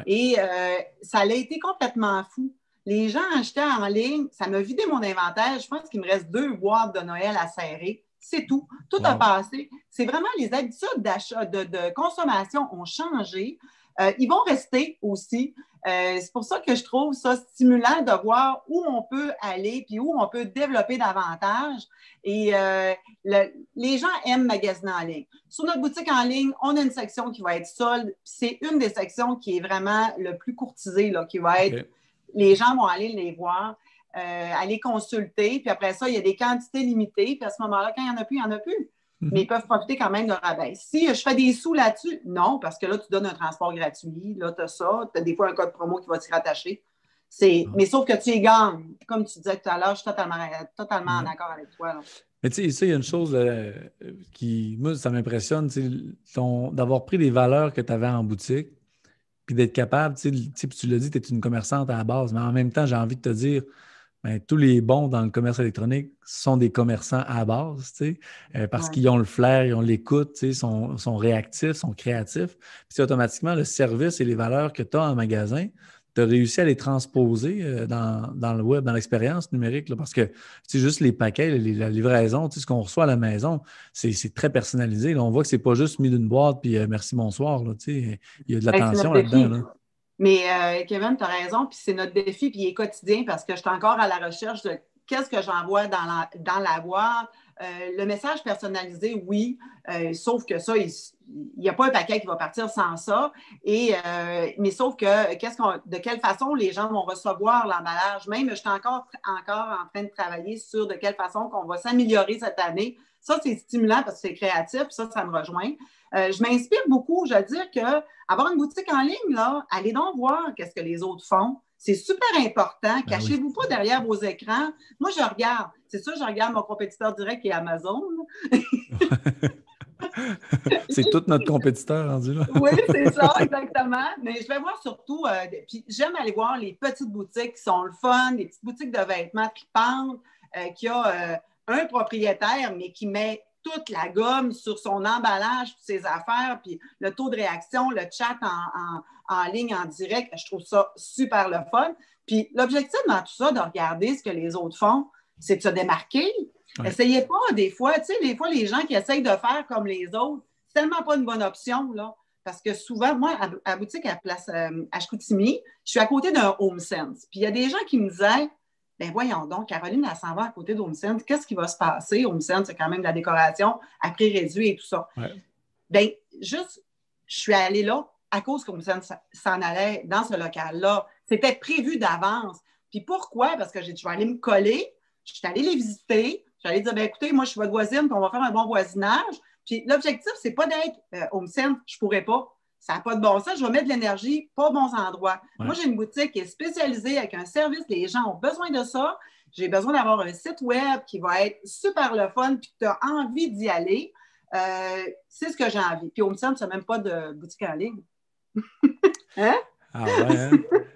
Speaker 2: Et euh, ça a été complètement fou. Les gens achetaient en ligne, ça m'a vidé mon inventaire. Je pense qu'il me reste deux boîtes de Noël à serrer. C'est tout. Tout a passé. C'est vraiment les habitudes d'achat, de, consommation ont changé. Euh, ils vont rester aussi. Euh, c'est pour ça que je trouve ça stimulant de voir où on peut aller puis où on peut développer davantage. Et euh, les gens aiment magasiner en ligne. Sur notre boutique en ligne, on a une section qui va être solde. C'est une des sections qui est vraiment le plus courtisée, là, qui va être les gens vont aller les voir, euh, aller consulter. Puis après ça, il y a des quantités limitées. Puis à ce moment-là, quand il n'y en a plus, il n'y en a plus. Mhm. mais ils peuvent profiter quand même de rabais. Si je fais des sous là-dessus, non, parce que là, tu donnes un transport gratuit, là, tu as ça, tu as des fois un code promo qui va t'y rattacher. C'est... Ah. Mais sauf que tu y gagnes. Comme tu disais tout à l'heure, je suis totalement, totalement en mhm. accord avec toi.
Speaker 1: Mais tu sais, il y a une chose qui, moi, ça m'impressionne, d'avoir pris les valeurs que tu avais en boutique, puis d'être capable, tu sais, tu l'as dit, tu es une commerçante à la base, mais en même temps, j'ai envie de te dire, ben, tous les bons dans le commerce électronique sont des commerçants à base, euh, parce qu'ils ont le flair, ils ont l'écoute, sont, sont réactifs, sont créatifs. Puis automatiquement, le service et les valeurs que tu as en magasin, tu as réussi à les transposer euh, dans, le web, dans l'expérience numérique, parce que c'est juste les paquets, la livraison, ce qu'on reçoit à la maison, c'est très personnalisé. on voit que c'est pas juste mis d'une boîte puis euh, merci, bonsoir. il y a de l'attention là-dedans.
Speaker 2: Mais euh, Kevin, tu as raison, puis c'est notre défi, puis il est quotidien parce que je suis encore à la recherche de qu'est-ce que j'envoie dans la, dans la boîte? Euh, le message personnalisé, oui, euh, sauf que ça, il n'y a pas un paquet qui va partir sans ça. Et, mais sauf que de quelle façon les gens vont recevoir l'emballage? Même, je suis encore, encore en train de travailler sur de quelle façon qu'on va s'améliorer cette année. Ça, c'est stimulant parce que c'est créatif, ça, ça me rejoint. Euh, je m'inspire beaucoup. Je veux dire que avoir une boutique en ligne, là, allez donc voir qu'est-ce que les autres font. C'est super important. Ben Cachez-vous pas derrière vos écrans. Moi, je regarde. C'est ça, je regarde mon compétiteur direct qui est Amazon.
Speaker 1: c'est tout notre compétiteur rendu là.
Speaker 2: oui, c'est ça, exactement. Mais je vais voir surtout, euh, puis j'aime aller voir les petites boutiques qui sont le fun, les petites boutiques de vêtements qui pendent, euh, qui a un propriétaire, mais qui met toute la gomme sur son emballage, ses affaires, puis le taux de réaction, le chat en, ligne, en direct, je trouve ça super le fun. Puis l'objectif dans tout ça, de regarder ce que les autres font, c'est de se démarquer. Essayez pas des fois, tu sais, des fois, les gens qui essayent de faire comme les autres, c'est tellement pas une bonne option, là. Parce que souvent, moi, à, à boutique à place euh, à Chicoutimi, je suis à côté d'un Home Sense. Puis il y a des gens qui me disaient ben voyons donc, Caroline, elle s'en va à côté d'HomeSense. Qu'est-ce qui va se passer? HomeSense, c'est quand même de la décoration à prix réduit et tout ça. Bien, juste, je suis allée là à cause qu'HomeSense s'en allait dans ce local-là. C'était prévu d'avance. Puis pourquoi? Parce que j'ai je vais aller me coller, je suis allée les visiter, je suis allée dire, ben écoutez, moi, je suis votre voisine, puis on va faire un bon voisinage. Puis l'objectif, c'est pas d'être euh, je pourrais pas ça n'a pas de bon sens, je vais mettre de l'énergie pas aux bons endroits. Moi, j'ai une boutique qui est spécialisée avec un service, les gens ont besoin de ça. J'ai besoin d'avoir un site web qui va être super le fun, puis tu as envie d'y aller. Euh, c'est ce que j'ai envie. Puis au ne c'est même pas de boutique en ligne.
Speaker 1: hein? Ah ouais, hein?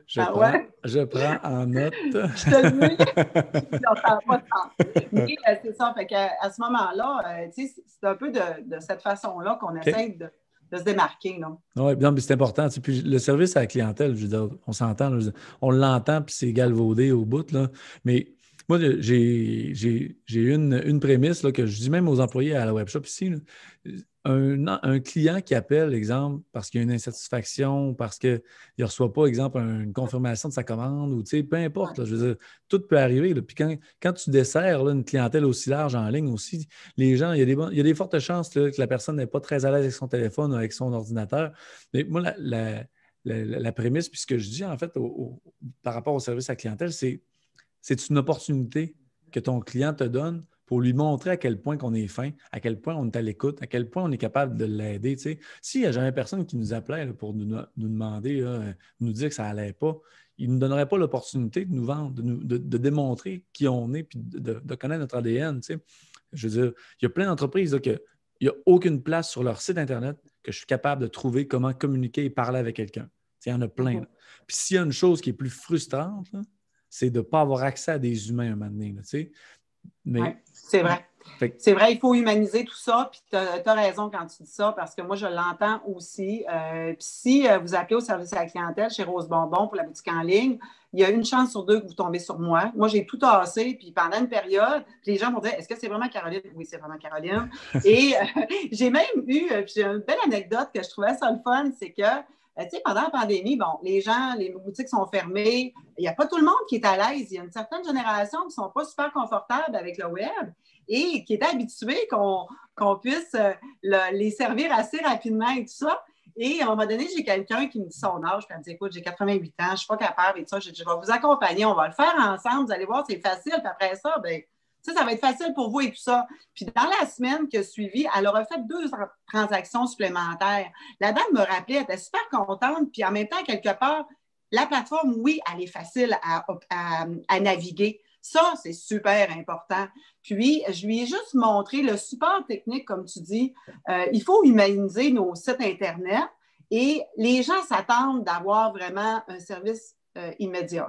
Speaker 1: Je, ah prends, ouais? je prends en note. je te le dis.
Speaker 2: ça pas de Mais euh, c'est ça. Fait à ce moment-là, euh, c'est un peu de, de cette façon-là qu'on essaie de de se démarquer. Non? Oui,
Speaker 1: c'est important. Puis le service à la clientèle, je veux dire, on s'entend, on l'entend, puis c'est galvaudé au bout. Là. Mais moi, j'ai une, une prémisse là, que je dis même aux employés à la webshop ici un, client qui appelle, exemple, parce qu'il y a une insatisfaction, parce qu'il ne reçoit pas, exemple, une confirmation de sa commande, ou peu importe, je veux dire, tout peut arriver. Puis quand, tu desserres une clientèle aussi large en ligne aussi, les gens, il y a des, il y a des fortes chances que la personne n'est pas très à l'aise avec son téléphone ou avec son ordinateur. Mais moi, la, prémisse, puis ce que je dis, en fait, par rapport au service à la clientèle, c'est c'est une opportunité que ton client te donne pour lui montrer à quel point on est fin, à quel point on est à l'écoute, à quel point on est capable de l'aider. S'il n'y a jamais personne qui nous appelait pour nous, demander, nous dire que ça n'allait pas, il ne nous donnerait pas l'opportunité de nous vendre, de, démontrer qui on est, puis de, connaître notre ADN. Je veux dire, il y a plein d'entreprises qui il n'y a aucune place sur leur site Internet que je suis capable de trouver comment communiquer et parler avec quelqu'un. Il y en a plein. Mm-hmm. Puis s'il y a une chose qui est plus frustrante, c'est de ne pas avoir accès à des humains à un moment donné.
Speaker 2: Mais... c'est vrai. C'est vrai, il faut humaniser tout ça. Puis tu as, raison quand tu dis ça, parce que moi, je l'entends aussi. Euh, puis si euh, vous appelez au service à la clientèle chez Rose Bonbon pour la boutique en ligne, il y a une chance sur deux que vous tombez sur moi. Moi, j'ai tout tassé, puis pendant une période, les gens vont dire Est-ce que c'est vraiment Caroline? Oui, c'est vraiment Caroline. Et euh, j'ai même eu, j'ai une belle anecdote que je trouvais ça le fun, c'est que sais, pendant la pandémie, bon, les gens, les boutiques sont fermées. Il n'y a pas tout le monde qui est à l'aise. Il y a une certaine génération qui ne sont pas super confortables avec le web et qui est habitué qu'on puisse euh, les servir assez rapidement et tout ça. Et à un moment donné, j'ai quelqu'un qui me dit son âge, puis elle me dit Écoute, j'ai 88 ans, je ne suis pas capable et tout ça. Je, je vais vous accompagner, on va le faire ensemble, vous allez voir, c'est facile. Puis après ça, ben, ça, ça va être facile pour vous et tout ça. Puis dans la semaine qui a suivi, elle aura fait deux transactions supplémentaires. La dame me rappelait, elle était super contente, puis en même temps, quelque part, la plateforme, oui, elle est facile à naviguer. Ça, c'est super important. Puis, je lui ai juste montré le support technique, comme tu dis. Euh, il faut humaniser nos sites Internet et les gens s'attendent d'avoir vraiment un service euh, immédiat.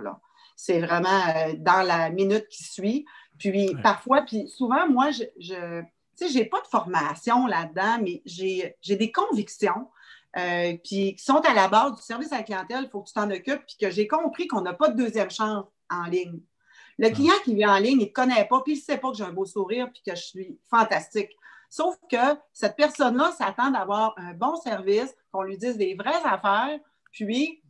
Speaker 2: C'est vraiment euh, dans la minute qui suit. Puis, parfois, puis souvent, moi, je, je tu j'ai pas de formation là-dedans, mais j'ai des convictions. puis qui sont à la base du service à la clientèle, il faut que tu t'en occupes, puis que j'ai compris qu'on n'a pas de deuxième chance en ligne. Le ah. client qui vient en ligne, il ne connaît pas, puis il ne sait pas que j'ai un beau sourire, puis que je suis fantastique. Sauf que cette personne-là s'attend d'avoir un bon service, qu'on lui dise des vraies affaires, puis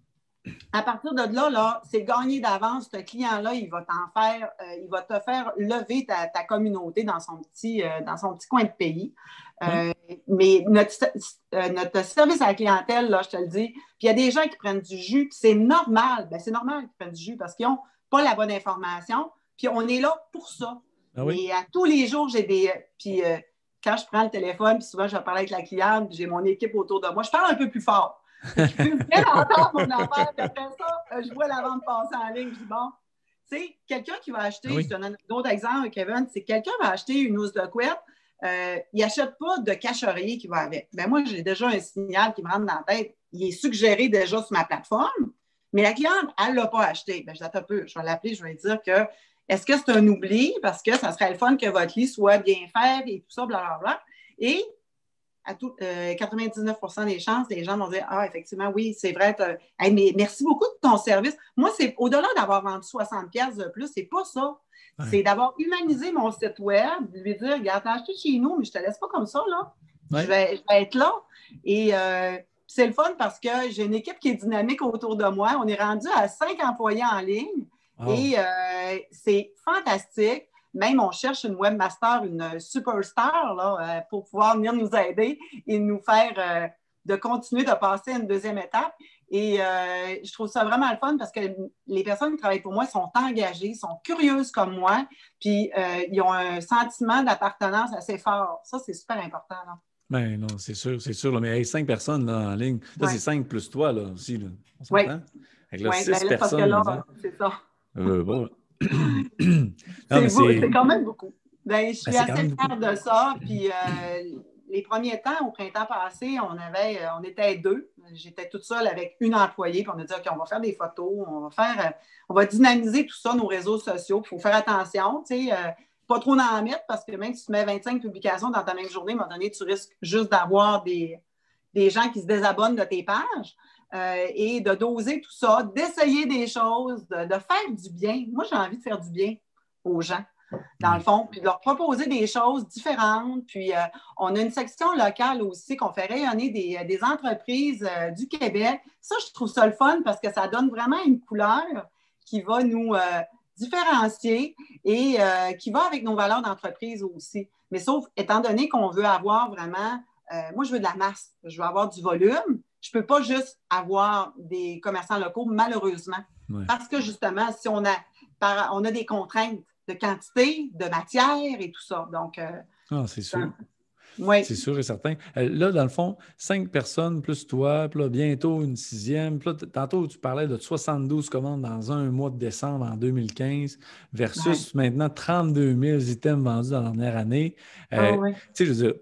Speaker 2: à partir de là, là c'est gagné d'avance. Ce client-là, il va t'en faire, euh, il va te faire lever ta, communauté dans son, petit, euh, dans son petit coin de pays. Euh, mais notre, notre, service à la clientèle, là, je te le dis, puis il y a des gens qui prennent du jus, c'est normal. Ben, c'est normal qu'ils prennent du jus parce qu'ils ont pas la bonne information. Puis on est là pour ça. Ah Et à tous les jours, j'ai des. Puis quand je prends le téléphone, puis souvent je vais parler avec la cliente, j'ai mon équipe autour de moi, je parle un peu plus fort. Je peux bien entendre mon puis après ça, euh, je vois la vente passer en ligne, je dis bon. Tu sais, quelqu'un qui va acheter, je te donne un autre exemple, Kevin, c'est quelqu'un va acheter une housse de couette, euh, il n'achète pas de cacherier qui va avec. Ben moi, j'ai déjà un signal qui me rentre dans la tête. Il est suggéré déjà sur ma plateforme. Mais la cliente, elle ne l'a pas acheté. Ben, je un peu. Je vais l'appeler, je vais lui dire que est-ce que c'est un oubli? Parce que ça serait le fun que votre lit soit bien fait et tout ça, blablabla. Et à tout, 99% euh, des chances, les gens vont dire Ah, effectivement, oui, c'est vrai. mais merci beaucoup de ton service. Moi, c'est au-delà d'avoir vendu 60 pièces de plus, c'est pas ça. C'est d'avoir humanisé mon site web, de lui dire Regarde, t'as acheté chez nous, mais je te laisse pas comme ça, là. Je, vais, être là. Et euh, c'est le fun parce que j'ai une équipe qui est dynamique autour de moi. On est rendu à cinq employés en ligne et euh, c'est fantastique. Même on cherche une webmaster, une superstar là, euh, pour pouvoir venir nous aider et nous faire euh, de continuer de passer à une deuxième étape. Et je trouve ça vraiment le fun parce que les personnes qui travaillent pour moi sont engagées, sont curieuses comme moi, puis ils ont un sentiment d'appartenance assez fort. Ça, c'est super important. Là.
Speaker 1: Ben non, c'est sûr, c'est sûr. mais cinq personnes là, en ligne. Là, c'est cinq plus toi là, aussi. Là.
Speaker 2: On oui. Avec là, six ben personnes. C'est ça. Euh, bon. C'est quand même beaucoup. Ben, je ben, suis assez fière de ça. Puis euh, les premiers temps, au printemps passé, on avait, euh, on était deux. J'étais toute seule avec une employée. Puis on a dit, OK, on va faire des photos, on va faire, on va dynamiser tout ça, nos réseaux sociaux. Il faut faire attention. Tu sais, pas trop en mettre parce que même si tu mets 25 publications dans ta même journée, à un moment donné, tu risques juste d'avoir des, des gens qui se désabonnent de tes pages. Euh, et de doser tout ça, d'essayer des choses, de, faire du bien. Moi, j'ai envie de faire du bien aux gens, dans le fond, puis de leur proposer des choses différentes. Puis, euh, on a une section locale aussi qu'on fait rayonner des, des entreprises euh, du Québec. Ça, je trouve ça le fun parce que ça donne vraiment une couleur qui va nous différencier et euh, qui va avec nos valeurs d'entreprise aussi. Mais sauf, étant donné qu'on veut avoir vraiment, euh, moi, je veux de la masse, je veux avoir du volume. Je ne peux pas juste avoir des commerçants locaux, malheureusement. Parce que justement, si on a, on a des contraintes, de quantité, de matière et tout ça. Donc, euh,
Speaker 1: ah, c'est sûr. Oui. C'est sûr et certain. Euh, là, dans le fond, cinq personnes plus toi, puis là, bientôt une sixième. Puis là, tantôt, tu parlais de 72 commandes dans un mois de décembre en 2015 versus maintenant 32 000 items vendus dans la dernière année. Euh, ah, tu sais, je veux dire,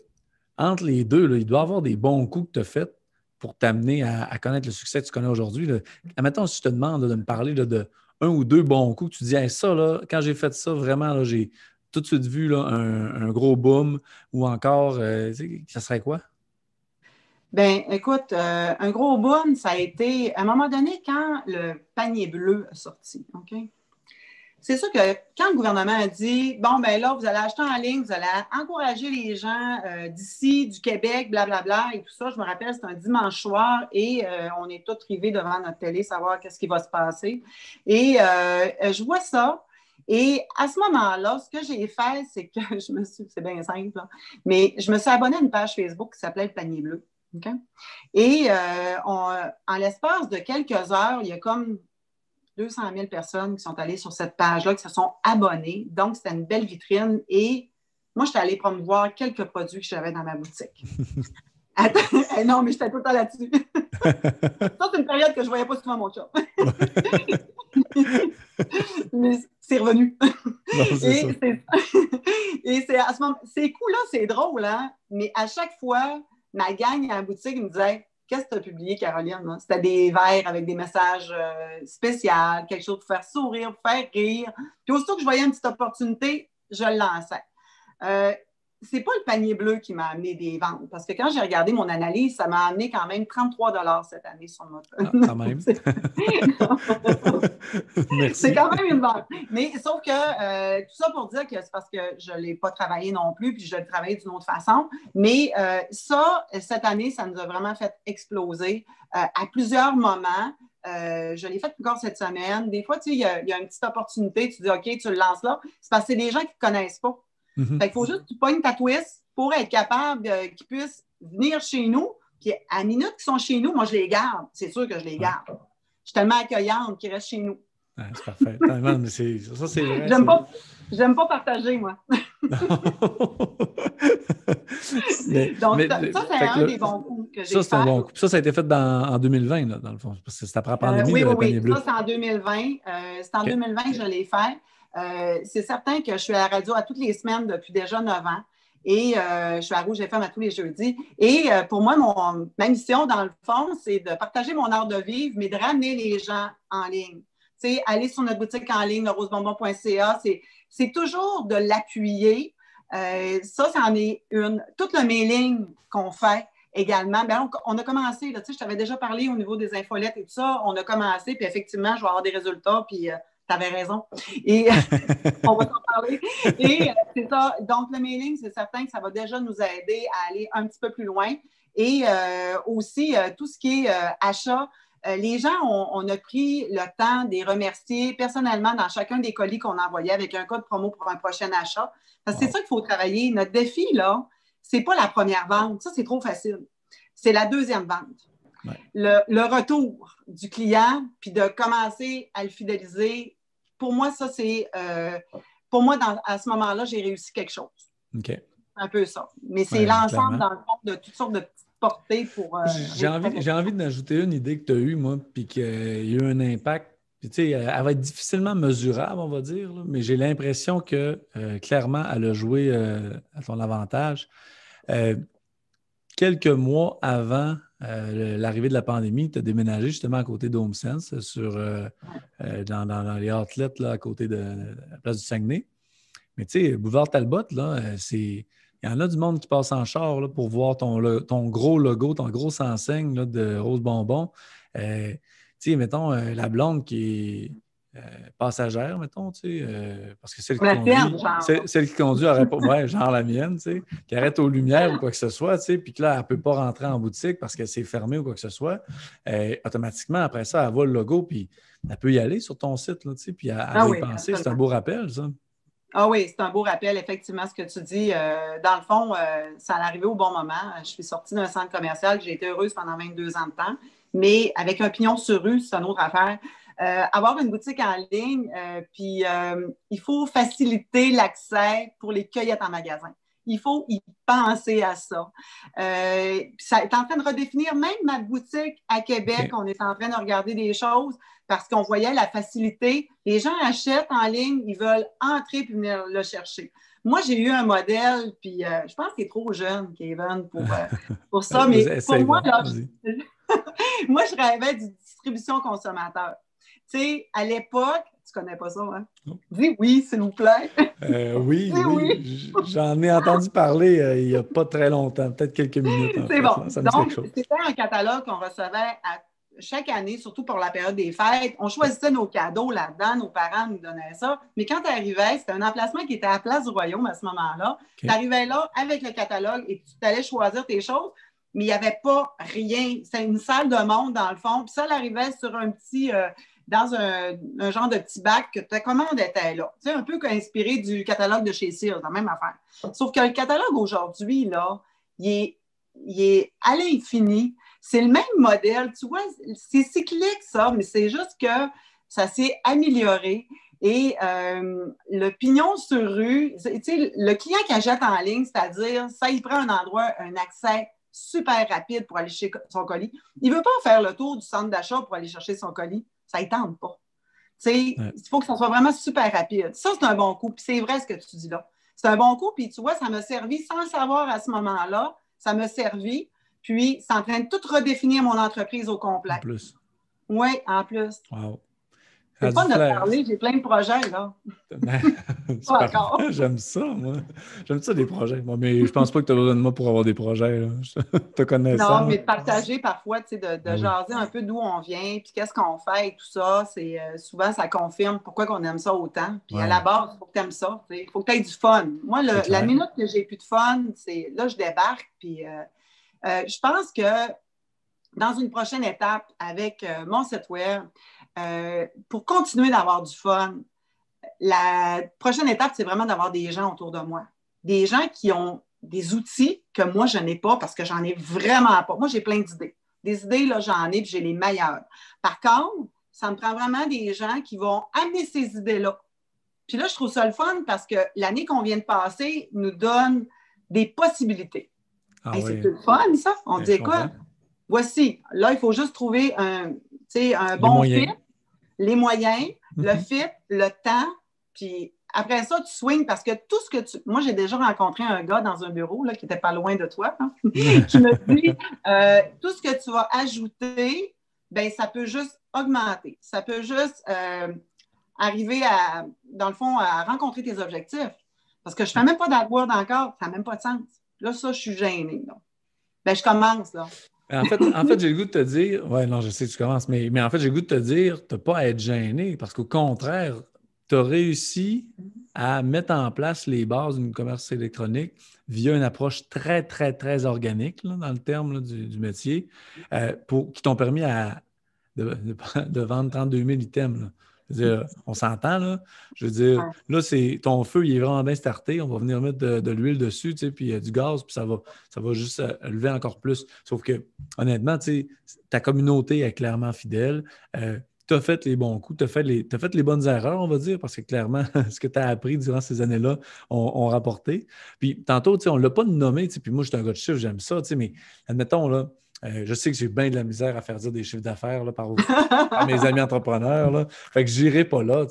Speaker 1: entre les deux, il doit y avoir des bons coups que tu as faits pour t'amener à, connaître le succès que tu connais aujourd'hui. Admettons, si je te demande de me parler de un ou deux bons coups, tu dis ça, là, quand j'ai fait ça, vraiment, j'ai tout de suite vu là, un, gros boom ou encore, euh, ça serait quoi?
Speaker 2: Ben, écoute, euh, un gros boom, ça a été à un moment donné quand le panier bleu a sorti. OK? C'est sûr que quand le gouvernement a dit bon, ben là, vous allez acheter en ligne, vous allez encourager les gens euh, d'ici, du Québec, blablabla, et tout ça, je me rappelle, c'est un dimanche soir et on est tous rivés devant notre télé, savoir qu'est-ce qui va se passer. Et je vois ça, et à ce moment-là, ce que j'ai fait, c'est que je me suis, c'est bien simple, mais je me suis abonnée à une page Facebook qui s'appelait Le Panier Bleu. Et euh, en l'espace de quelques heures, il y a comme 200 000 personnes qui sont allées sur cette page-là, qui se sont abonnées. Donc, c'était une belle vitrine. Et moi, j'étais allée promouvoir quelques produits que j'avais dans ma boutique. Attends, eh non, mais j'étais tout le temps là-dessus. ça, c'est une période que je ne voyais pas souvent mon chat. mais c'est revenu. et c'est à ce moment, ces coups-là, c'est drôle, hein? Mais à chaque fois, ma gang à la boutique me disait Qu'est-ce que tu as publié, Caroline? C'était des verres avec des messages euh, spéciaux, quelque chose pour faire sourire, pour faire rire. Puis aussitôt que je voyais une petite opportunité, je le lançais. Euh, c'est pas le panier bleu qui m'a amené des ventes. Parce que quand j'ai regardé mon analyse, ça m'a amené quand même 33 cette année sur notre.
Speaker 1: Ah, quand même.
Speaker 2: c'est quand même une vente. Mais sauf que euh, tout ça pour dire que c'est parce que je ne l'ai pas travaillé non plus, puis je l'ai travaillé d'une autre façon. Mais euh, ça, cette année, ça nous a vraiment fait exploser euh, à plusieurs moments. je l'ai fait encore cette semaine. Des fois, tu sais, il y, a une petite opportunité, tu dis OK, tu le lances là. C'est parce que c'est des gens qui ne te connaissent pas. Mhm. il faut juste que tu pognes ta twist pour être capable qu'ils puissent venir chez nous. Puis à minute qu'ils sont chez nous, moi, je les garde. C'est sûr que je les garde. Je suis tellement accueillante qu'ils restent chez nous.
Speaker 1: c'est parfait. mais ça, c'est vrai.
Speaker 2: J'aime pas, j'aime pas partager, moi. Donc, ça, c'est un des bons coups que j'ai fait. Ça, un bon coup.
Speaker 1: Ça, ça a été fait en 2020, là, dans le fond. Parce que c'était après la pandémie,
Speaker 2: euh, oui, oui, oui. Ça, c'est en 2020. Euh, c'est en 2020 que je l'ai fait. Euh, c'est certain que je suis à la radio à toutes les semaines depuis déjà neuf ans. Et euh, je suis à Rouge FM à tous les jeudis. Et euh, pour moi, ma mission, dans le fond, c'est de partager mon art de vivre, mais de ramener les gens en ligne. sais, aller sur notre boutique en ligne, rosebonbon.ca, c'est toujours de l'appuyer. ça, c'en est une. Tout le mailing qu'on fait également, ben, on, a commencé, là, je t'avais déjà parlé au niveau des infolettes et tout ça, on a commencé, puis effectivement, je vais avoir des résultats, puis avais raison. Et on va t'en parler. Et euh, c'est ça. Donc, le mailing, c'est certain que ça va déjà nous aider à aller un petit peu plus loin. Et euh, aussi, euh, tout ce qui est achat, les gens, on, a pris le temps de les remercier personnellement dans chacun des colis qu'on envoyait avec un code promo pour un prochain achat. Parce que c'est ça qu'il faut travailler. Notre défi, là, c'est pas la première vente. Ça, c'est trop facile. C'est la deuxième vente. Le, le, retour du client, puis de commencer à le fidéliser pour moi, ça, c'est. Euh, pour moi, à ce moment-là, j'ai réussi quelque chose.
Speaker 1: OK.
Speaker 2: Un peu ça. Mais c'est l'ensemble, dans le fond, de toutes sortes de petites portées pour. Euh,
Speaker 1: j'ai envie, envie d'ajouter une idée que tu as eue, moi, puis qu'il y a eu un impact. Puis, tu sais, elle va être difficilement mesurable, on va dire, mais j'ai l'impression que euh, clairement, elle a joué à son avantage. Quelques mois avant euh, l'arrivée de la pandémie, tu as déménagé justement à côté d'HomeSense, sur, euh, euh, dans, les outlets à côté de, la place du Saguenay. Mais tu sais, Boulevard Talbot, c'est. Il y en a du monde qui passe en char là, pour voir ton, ton gros logo, ton grosse enseigne là, de Rose Bonbon. tu sais, mettons, la blonde qui euh, passagère, mettons, tu sais, euh, parce que celle qui, conduit, celle qui conduit aurait pas, ouais, genre la mienne, tu sais, qui arrête aux lumières ou quoi que ce soit, tu sais, puis que là, elle ne peut pas rentrer en boutique parce que c'est fermé ou quoi que ce soit. Euh, automatiquement, après ça, elle voit le logo, puis elle peut y aller sur ton site, là, tu sais, puis elle, ah va y penser. C'est un beau rappel, ça.
Speaker 2: Ah oui, c'est un beau rappel, effectivement, ce que tu dis. dans le fond, ça allait arrivé au bon moment. Je suis sortie d'un centre commercial, j'ai été heureuse pendant 22 ans de temps, mais avec un pignon sur rue, c'est une autre affaire. Avoir une boutique en ligne, puis il faut faciliter l'accès pour les cueillettes en magasin. Il faut y penser à ça. ça est en train de redéfinir même ma boutique à Québec. On est en train de regarder des choses parce qu'on voyait la facilité. Les gens achètent en ligne, ils veulent entrer puis venir le chercher. Moi, j'ai eu un modèle, puis euh, je pense qu'il est trop jeune, Kevin, pour, euh, pour ça. mais pour moi, moi, je rêvais d'une distribution consommateur. Tu sais, à l'époque, tu connais pas ça, hein? Dis oui, s'il vous plaît.
Speaker 1: Euh, oui, oui. J'en ai entendu parler il n'y a pas très longtemps, peut-être quelques minutes.
Speaker 2: C'est bon. Donc, c'était un catalogue qu'on recevait à chaque année, surtout pour la période des fêtes, on choisissait nos cadeaux là-dedans, nos parents nous donnaient ça. Mais quand tu arrivais, c'était un emplacement qui était à la place du royaume à ce moment-là. Tu arrivais là avec le catalogue et tu allais choisir tes choses, mais il n'y avait pas rien. C'était une salle de monde dans le fond. Puis ça, elle arrivait sur un petit. Euh, dans un, genre de petit bac que ta commande était là. Tu sais, un peu inspiré du catalogue de chez Sears, la même affaire. Sauf que le catalogue aujourd'hui, là, il est, il est à l'infini. C'est le même modèle, tu vois, c'est cyclique ça, mais c'est juste que ça s'est amélioré. Et euh, le pignon sur rue, le client qui achète en ligne, c'est-à-dire, ça, il prend un endroit, un accès super rapide pour aller chercher son colis. Il ne veut pas faire le tour du centre d'achat pour aller chercher son colis. Ça ne tente pas. Il faut que ça soit vraiment super rapide. Ça, c'est un bon coup. Puis c'est vrai ce que tu dis là. C'est un bon coup. Puis tu vois, ça m'a servi sans le savoir à ce moment-là. Ça m'a servi. Puis, c'est en train de tout redéfinir mon entreprise au complet. En
Speaker 1: plus.
Speaker 2: Oui, en plus. Wow. C'est pas parler, j'ai plein de projets, là.
Speaker 1: pas encore. J'aime ça, moi. J'aime ça, des projets. mais je pense pas que tu as besoin de moi pour avoir des projets. Là. Je te connais
Speaker 2: ça. Non, mais de partager parfois, tu sais, de, de ben jaser un peu d'où on vient, puis qu'est-ce qu'on fait et tout ça. C'est euh, souvent, ça confirme pourquoi on aime ça autant. Puis à la base, il faut que tu aimes ça. Il faut que tu aies du fun. Moi, la minute que j'ai plus de fun, c'est là, je débarque, puis euh, euh, je pense que dans une prochaine étape avec mon site web, euh, pour continuer d'avoir du fun, la prochaine étape, c'est vraiment d'avoir des gens autour de moi. Des gens qui ont des outils que moi, je n'ai pas parce que j'en ai vraiment pas. Moi, j'ai plein d'idées. Des idées, là, j'en ai, puis j'ai les meilleures. Par contre, ça me prend vraiment des gens qui vont amener ces idées-là. Puis là, je trouve ça le fun parce que l'année qu'on vient de passer nous donne des possibilités. Ah c'est le fun, ça? On ben, dit, quoi? voici, là, il faut juste trouver un, un bon fit, les moyens, le mhm. fit, le temps, puis après ça, tu swings parce que tout ce que tu. Moi, j'ai déjà rencontré un gars dans un bureau là, qui n'était pas loin de toi. Hein. Je me dis, euh, tout ce que tu vas ajouter, ben, ça peut juste augmenter. Ça peut juste euh, arriver à, dans le fond, à rencontrer tes objectifs. Parce que je ne fais même pas d'AdWords encore, ça n'a même pas de sens. Là, ça, je suis gênée. Ben, je commence, là.
Speaker 1: En fait, en fait j'ai le goût de te dire, ouais, non, je sais que tu commences, mais, en fait, j'ai le goût de te dire, tu n'as pas à être gêné parce qu'au contraire, tu as réussi à mettre en place les bases d'une commerce électronique via une approche très, très, très organique dans le terme du, métier, euh, qui t'ont permis à, de, de, vendre 32 000 items on s'entend, là. Je veux dire, là, c'est ton feu, il est vraiment bien starté. On va venir mettre de, l'huile dessus, tu sais, puis euh, du gaz, puis ça va, ça va juste euh, lever encore plus. Sauf que, honnêtement, tu sais, ta communauté est clairement fidèle. Euh, tu as fait les bons coups, tu as, fait les, fait les bonnes erreurs, on va dire, parce que clairement, ce que tu as appris durant ces années-là ont, rapporté. Puis tantôt, tu sais, on ne l'a pas nommé, tu sais, puis moi, je suis un gars de chiffres, j'aime ça, tu sais, mais admettons, là, euh, je sais que j'ai bien de la misère à faire dire des chiffres d'affaires par, mes amis entrepreneurs. Là. Fait que je n'irai pas là.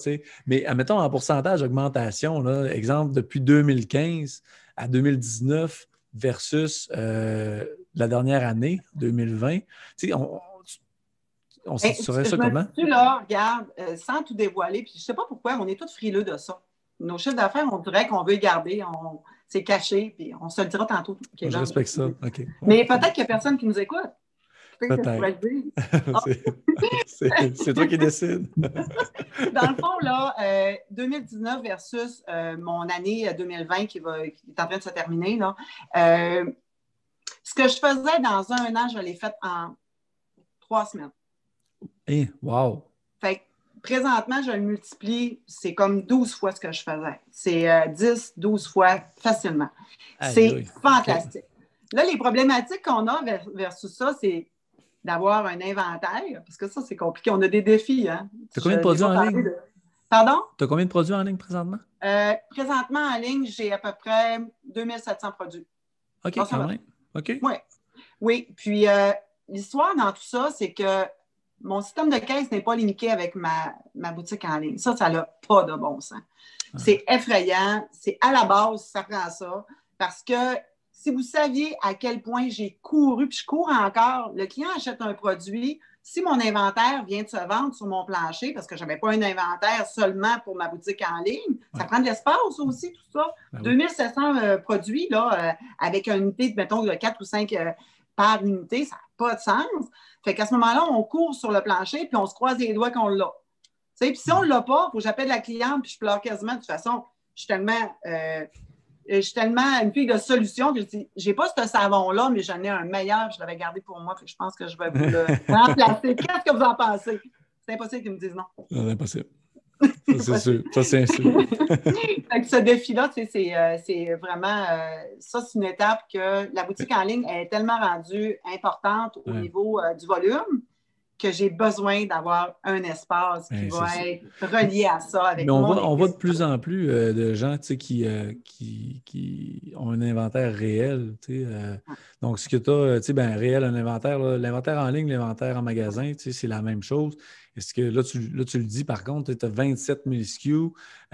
Speaker 1: Mais admettons en pourcentage d'augmentation, exemple, depuis 2015 à 2019 versus euh, la dernière année, 2020, on, on se ça comment?
Speaker 2: Tu là, regarde, euh, sans tout dévoiler, puis je ne sais pas pourquoi, on est tous frileux de ça. Nos chiffres d'affaires, on dirait qu'on veut garder. On c'est caché, puis on se le dira tantôt.
Speaker 1: Je respecte ça.
Speaker 2: Mais peut-être qu'il n'y a personne qui nous écoute.
Speaker 1: Peut-être. c'est toi qui décides.
Speaker 2: Dans le fond, là, 2019 euh, versus euh, mon année 2020 euh, qui, va, qui, est en train de se terminer, là, ce que je faisais dans un an, je l'ai fait en trois semaines.
Speaker 1: Eh, wow!
Speaker 2: Fait présentement, je le multiplie, c'est comme 12 fois ce que je faisais. C'est 10, euh, 12 fois facilement. C'est fantastique. Là, les problématiques qu'on a versus ça, c'est d'avoir un inventaire, parce que ça, c'est compliqué. On a des défis. Hein?
Speaker 1: Tu as combien de produits en ligne?
Speaker 2: Pardon?
Speaker 1: Tu as combien de produits en ligne présentement?
Speaker 2: Euh, présentement, en ligne, j'ai à peu près 2700 produits.
Speaker 1: OK, quand même. OK.
Speaker 2: Oui. Oui. Puis, euh, l'histoire dans tout ça, c'est que mon système de caisse n'est pas limité avec ma, ma, boutique en ligne. Ça, ça n'a pas de bon sens. Ah. C'est effrayant. C'est à la base, ça prend ça. Parce que si vous saviez à quel point j'ai couru, puis je cours encore, le client achète un produit. Si mon inventaire vient de se vendre sur mon plancher, parce que je n'avais pas un inventaire seulement pour ma boutique en ligne, ça prend de l'espace aussi, tout ça. 2700 ben euh, produits, là, euh, avec une unité, mettons, de 4 ou 5 euh, par unité, ça pas de sens. Fait qu'à ce moment-là, on court sur le plancher, puis on se croise les doigts qu'on l'a. Puis si on ne l'a pas, il faut que j'appelle la cliente, puis je pleure quasiment. De toute façon, je suis tellement, euh, je suis tellement une fille de solution que je dis, j'ai pas ce savon-là, mais j'en ai un meilleur, je l'avais gardé pour moi, je pense que je vais vous le remplacer. Qu'est-ce que vous en pensez? C'est impossible qu'ils me disent non.
Speaker 1: C'est impossible. Ça, c'est sûr. Ça, c'est sûr.
Speaker 2: ce défi-là, euh, c'est vraiment. Euh, ça, c'est une étape que la boutique en ligne est tellement rendue importante au niveau euh, du volume que j'ai besoin d'avoir un espace qui va être relié à ça avec
Speaker 1: Mais on, voit, on voit de plus en plus de gens qui, qui, qui, ont un inventaire réel. Donc, ce que tu as, ben, réel, un inventaire, l'inventaire en ligne, l'inventaire en magasin, c'est la même chose. Est-ce que là tu, là, tu le dis, par contre, tu as 27 000 SKU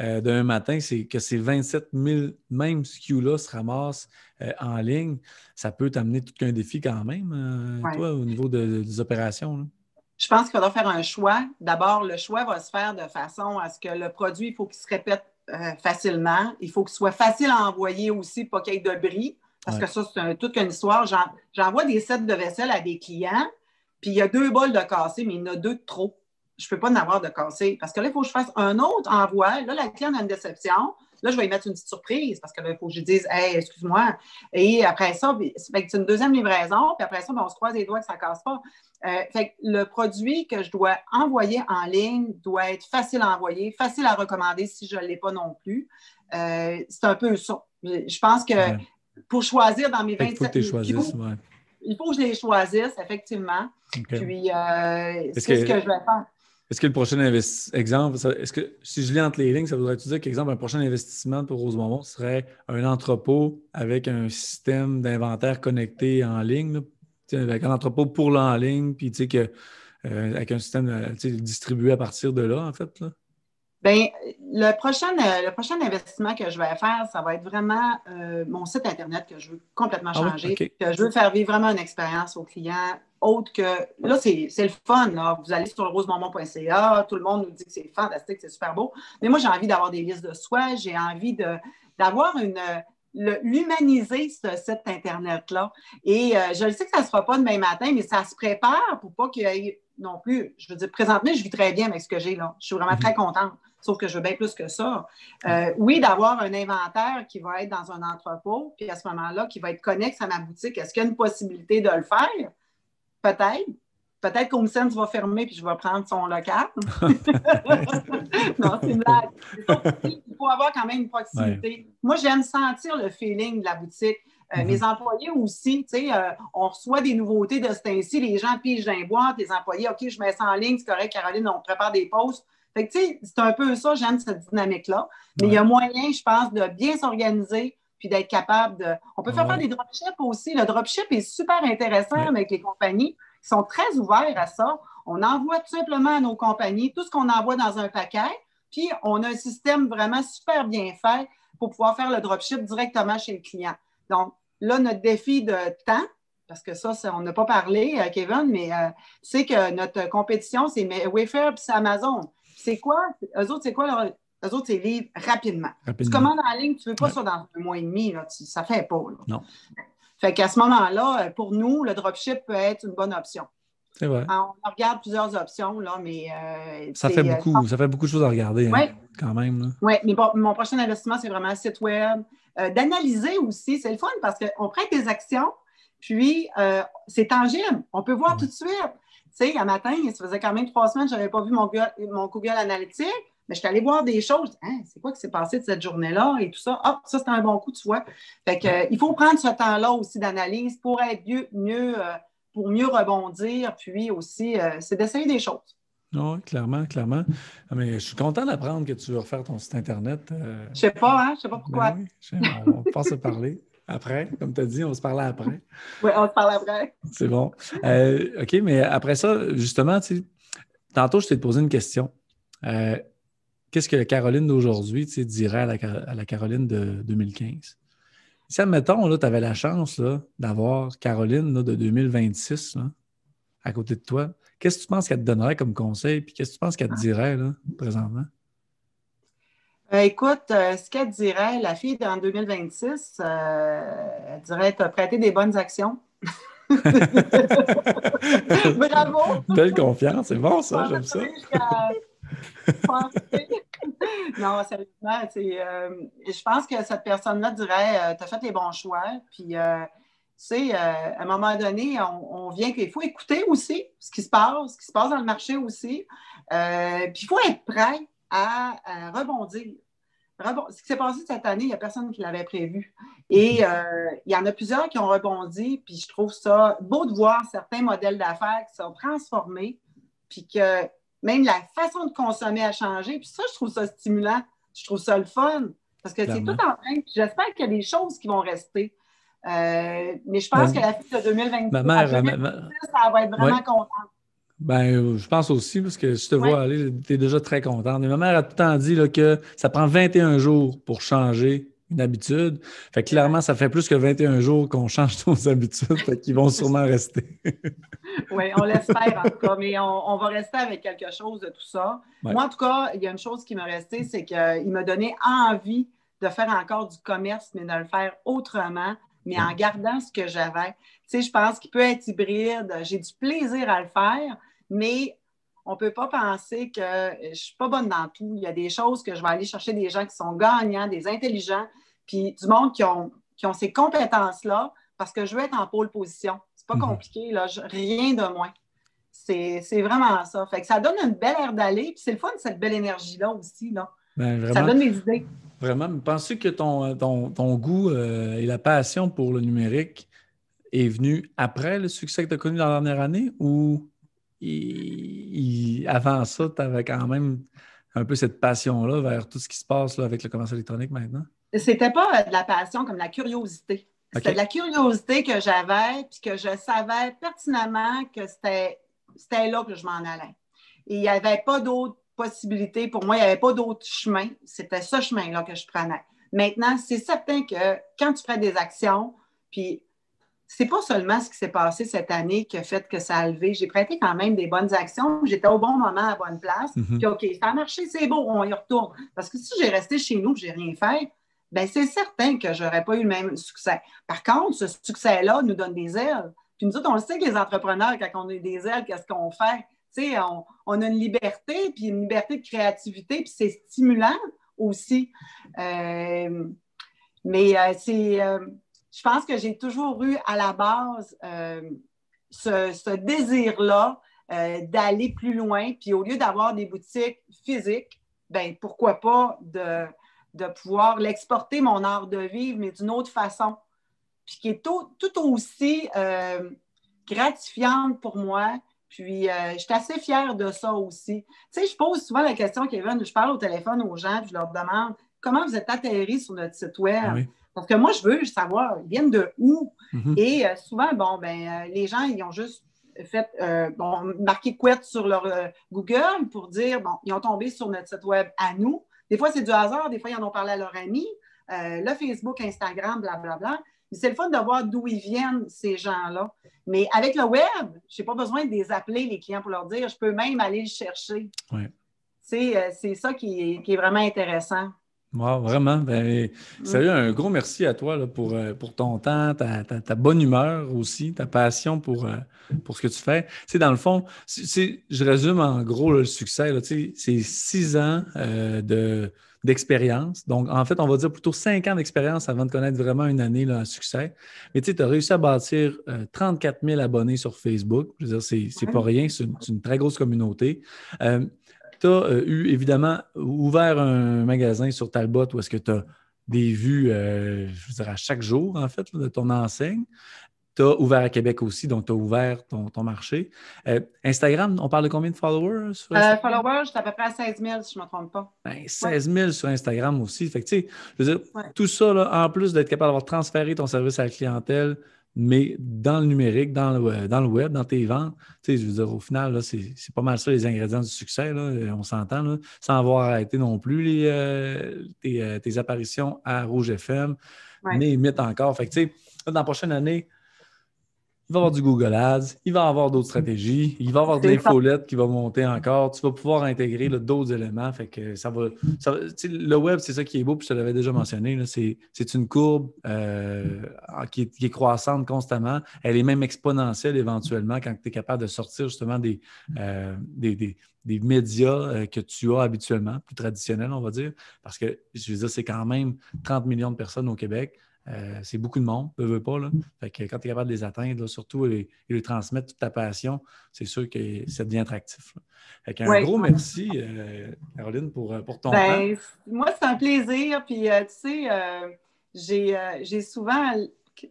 Speaker 1: euh, d'un matin, c'est que ces 27 000 mêmes SKU-là se ramassent euh, en ligne. Ça peut t'amener tout qu'un défi quand même, euh, toi, au niveau des opérations.
Speaker 2: Je pense qu'il faudra faire un choix. D'abord, le choix va se faire de façon à ce que le produit, il faut qu'il se répète facilement. Il faut qu'il soit facile à envoyer aussi, pas qu'il y ait de bris. Parce que ça, c'est toute une histoire. J'envoie des sets de vaisselle à des clients, puis il y a deux bols de cassé, mais il y en a deux de trop je ne peux pas en avoir de cassé. Parce que là, il faut que je fasse un autre envoi. Là, la cliente a une déception. Là, je vais y mettre une petite surprise parce que il faut que je dise Hey, excuse-moi. Et après ça, c'est une deuxième livraison. Puis après ça, ben, on se croise les doigts que ça ne casse pas. Euh, fait le produit que je dois envoyer en ligne doit être facile à envoyer, facile à recommander si je ne l'ai pas non plus. Euh, c'est un peu ça. Je pense que pour choisir dans mes 27 il faut, que il faut que je les choisisse, effectivement. Puis, euh, c'est ce que je vais faire.
Speaker 1: Est-ce que le prochain exemple, est-ce que si je lis entre les lignes, ça voudrait dire qu'exemple, un prochain investissement pour Rose Bonbon serait un entrepôt avec un système d'inventaire connecté en ligne, avec un entrepôt pour l'en ligne, puis que, euh, avec un système euh, distribué à partir de là, en fait? Là?
Speaker 2: Bien, le prochain, euh, le prochain investissement que je vais faire, ça va être vraiment mon site Internet que je veux complètement ah changer, que je veux faire vivre vraiment une expérience aux clients autre que. Là, c'est le fun. Là. Vous allez sur le rosemormont.ca, tout le monde nous dit que c'est fantastique, c'est super beau. Mais moi, j'ai envie d'avoir des listes de soins, j'ai envie d'avoir une. L'humaniser, ce site Internet-là. Et euh, je le sais que ça ne se fera pas demain matin, mais ça se prépare pour pas qu'il y ait non plus. Je veux dire, présentement, je vis très bien avec ce que j'ai là. Je suis vraiment très mhm. contente. Sauf que je veux bien plus que ça. Euh, oui, d'avoir un inventaire qui va être dans un entrepôt, puis à ce moment-là, qui va être connexe à ma boutique. Est-ce qu'il y a une possibilité de le faire? Peut-être. Peut-être qu'Homesens va fermer puis je vais prendre son local. non, c'est une blague. Il faut avoir quand même une proximité. Moi, j'aime sentir le feeling de la boutique. Euh, mm-hmm. Mes employés aussi, tu sais, euh, on reçoit des nouveautés de ce temps-ci, les gens pigent boîte, les employés, OK, je mets ça en ligne, c'est correct, Caroline, on prépare des posts. Fait que, tu sais, c'est un peu ça, j'aime cette dynamique-là. Mais il y a moyen, je pense, de bien s'organiser, puis d'être capable de. On peut faire, faire des dropships aussi. Le dropship est super intéressant avec les compagnies qui sont très ouverts à ça. On envoie tout simplement à nos compagnies tout ce qu'on envoie dans un paquet, puis on a un système vraiment super bien fait pour pouvoir faire le dropship directement chez le client. Donc, là, notre défi de temps, parce que ça, on n'a pas parlé, euh, Kevin, mais euh, c'est que notre compétition, c'est Wayfair c'est Amazon. C'est quoi? Eux autres, c'est quoi leur, eux autres, c'est livrent rapidement. Tu commandes en ligne, tu ne veux pas ça dans un mois et demi, là, ça ne fait pas.
Speaker 1: Non.
Speaker 2: Fait qu'à ce moment-là, pour nous, le dropship peut être une bonne option.
Speaker 1: C'est vrai.
Speaker 2: on regarde plusieurs options, là, mais. Euh,
Speaker 1: ça, fait euh, beaucoup, ça fait beaucoup de choses à regarder, hein, quand même.
Speaker 2: Oui, mais mon prochain investissement, c'est vraiment un site web. Euh, d'analyser aussi, c'est le fun parce qu'on prête des actions, puis c'est tangible. On peut voir tout de suite. Tu sais, un matin, ça faisait quand même trois semaines que je n'avais pas vu mon mon Google Analytics. Mais je suis allée voir des choses. Hein, c'est quoi qui s'est passé de cette journée-là et tout ça? Ah, ça, c'était un bon coup, tu vois. Fait que, il faut prendre ce temps-là aussi d'analyse pour être mieux, mieux, euh, pour mieux rebondir. Puis aussi, euh, c'est d'essayer des choses.
Speaker 1: Oui, clairement, clairement. Ah, mais je suis content d'apprendre que tu veux refaire ton site Internet. Je
Speaker 2: ne sais pas, hein? Je sais pas pourquoi. Ben
Speaker 1: oui, on, va se parler après. Comme tu as dit, on se parle après.
Speaker 2: Oui, on se parle après.
Speaker 1: C'est bon. Euh, OK, mais après ça, justement, tantôt, je t'ai posé une question. Euh, qu'est-ce que la Caroline d'aujourd'hui dirait à la, Caroline de 2015? Si, admettons, tu avais la chance d'avoir Caroline de 2026 à côté de toi, qu'est-ce que tu penses qu'elle te donnerait comme conseil? Puis qu'est-ce que tu penses qu'elle te dirait là, présentement?
Speaker 2: Euh, écoute, euh, ce qu'elle dirait, la fille en 2026, euh, elle dirait Tu as prêté des bonnes actions. Bravo!
Speaker 1: Belle confiance, c'est bon ça, j'aime ça.
Speaker 2: non, sérieusement, je pense que cette personne-là dirait Tu as fait les bons choix, puis sais, à un moment donné, on, vient qu'il faut écouter aussi ce qui se passe, ce qui se passe dans le marché aussi. puis il faut être prêt à, rebondir. Ce qui s'est passé cette année, il n'y a personne qui l'avait prévu. Et euh, il y en a plusieurs qui ont rebondi, puis je trouve ça beau de voir certains modèles d'affaires qui sont transformés, puis que même la façon de consommer a changé. Puis ça, je trouve ça stimulant. Je trouve ça le fun. Parce que c'est tout en train. J'espère qu'il y a des choses qui vont rester. Euh, mais je pense ben, que la fille de 2026, ma mère, ça va être vraiment contente.
Speaker 1: Ben, je pense aussi, parce que je te vois aller, tu es déjà très contente. ma mère a tout le temps dit là, que ça prend 21 jours pour changer une habitude. Fait clairement, ça fait plus que 21 jours qu'on change nos habitudes, fait qu'ils vont sûrement rester.
Speaker 2: oui, on l'espère en tout cas, mais on, va rester avec quelque chose de tout ça. Moi, en tout cas, il y a une chose qui m'a resté, c'est qu'il m'a donné envie de faire encore du commerce, mais de le faire autrement, mais en gardant ce que j'avais. Tu sais, je pense qu'il peut être hybride. J'ai du plaisir à le faire, mais on ne peut pas penser que je ne suis pas bonne dans tout. Il y a des choses que je vais aller chercher des gens qui sont gagnants, des intelligents, puis du monde qui ont, qui ont ces compétences-là parce que je veux être en pôle position. C'est pas mhm. compliqué, là, rien de moins. C'est vraiment ça. Fait que ça donne une belle air d'aller, puis c'est le fun, cette belle énergie-là aussi. Là. Ben, ça donne des idées.
Speaker 1: Vraiment. Penses-tu que ton, ton, goût euh, et la passion pour le numérique est venu après le succès que tu as connu dans la dernière année ou avant ça, tu avais quand même un peu cette passion-là vers tout ce qui se passe avec le commerce électronique maintenant?
Speaker 2: C'était pas de la passion comme la curiosité. C'était de la curiosité que j'avais, puis que je savais pertinemment que c'était là que je m'en allais. Et il n'y avait pas d'autres possibilités. Pour moi, il n'y avait pas d'autre chemin. C'était ce chemin-là que je prenais. Maintenant, c'est certain que quand tu prends des actions, puis c'est pas seulement ce qui s'est passé cette année qui a fait que ça a levé. J'ai prêté quand même des bonnes actions. J'étais au bon moment, à la bonne place. Mhm. Puis, OK, ça a marché, c'est beau, on y retourne. Parce que si j'ai resté chez nous, je n'ai rien fait, bien, c'est certain que je n'aurais pas eu le même succès. Par contre, ce succès-là nous donne des ailes. Puis nous autres, on le sait que les entrepreneurs, quand on a des ailes, qu'est-ce qu'on fait? Sais, on, a une liberté, puis une liberté de créativité, puis c'est stimulant aussi. Euh, mais euh, c'est... Euh, je pense que j'ai toujours eu à la base euh, ce, désir-là d'aller plus loin. Puis au lieu d'avoir des boutiques physiques, ben pourquoi pas de, de pouvoir l'exporter, mon art de vivre, mais d'une autre façon. Puis qui est tout, aussi euh, gratifiante pour moi. Puis, je suis assez fière de ça aussi. Tu sais, je pose souvent la question, Kevin, je parle au téléphone aux gens, puis je leur demande comment vous êtes atterri sur notre site Web? Ah parce que moi, je veux savoir, ils viennent de où? Mhm. Et euh, souvent, bon, ben, euh, les gens, ils ont juste fait, euh, bon, marqué couette sur leur Google pour dire, bon, ils ont tombé sur notre site web à nous. Des fois, c'est du hasard, des fois, ils en ont parlé à leurs amis. le Facebook, Instagram, blablabla. Bla, bla. C'est le fun de voir d'où ils viennent, ces gens-là. Mais avec le web, je n'ai pas besoin de les appeler, les clients, pour leur dire, je peux même aller le chercher. Ouais. C'est ça qui est, qui est vraiment intéressant.
Speaker 1: Wow, vraiment. Ben, salut, un gros merci à toi là, pour, euh, pour ton temps, ta, ta, bonne humeur aussi, ta passion pour, euh, pour ce que tu fais. Tu dans le fond, je résume en gros le succès. c'est six ans euh, de, d'expérience. Donc, en fait, on va dire plutôt cinq ans d'expérience avant de connaître vraiment une année là, un succès. Mais tu sais, tu as réussi à bâtir 34 000 abonnés sur Facebook. Je veux dire, c'est, c'est pas rien, c'est une, une, très grosse communauté tu as euh, eu évidemment ouvert un magasin sur Talbot où est-ce que tu as des vues, euh, je veux dire, à chaque jour, en fait, de ton enseigne. Tu as ouvert à Québec aussi, donc tu as ouvert ton, marché. Euh, Instagram, on parle de combien de followers
Speaker 2: sur Instagram? followers, je à peu près à 16 000, si je ne me trompe pas.
Speaker 1: 16 ben, 000 sur Instagram aussi. Fait que, je veux dire, tout ça, en plus d'être capable d'avoir transféré ton service à la clientèle, mais dans le numérique, dans le, dans le web, dans tes ventes, je veux dire, au final, c'est pas mal ça les ingrédients du succès, là, on s'entend, sans avoir arrêté non plus les, euh, euh, tes, apparitions à Rouge FM, mais imite encore. Fait que, dans la prochaine année, il va avoir du Google Ads, il va y avoir d'autres stratégies, il va y avoir de l'infolette qui va monter encore. Tu vas pouvoir intégrer d'autres éléments. Fait que ça va, le web, c'est ça qui est beau, puis je te l'avais déjà mentionné. C'est une courbe euh, qui, est, croissante constamment. Elle est même exponentielle éventuellement quand tu es capable de sortir justement des, euh, des, médias euh, que tu as habituellement, plus traditionnels, on va dire. Parce que, je veux dire, c'est quand même 30 millions de personnes au Québec. Euh, c'est beaucoup de monde, ne veut pas. Là. Fait que quand tu es capable de les atteindre, surtout et, lui transmettre toute ta passion, c'est sûr que ça devient attractif. Fait un gros merci, euh, Caroline, pour, euh, pour ton ben, temps.
Speaker 2: Moi, c'est un plaisir. Puis, tu sais, j'ai souvent.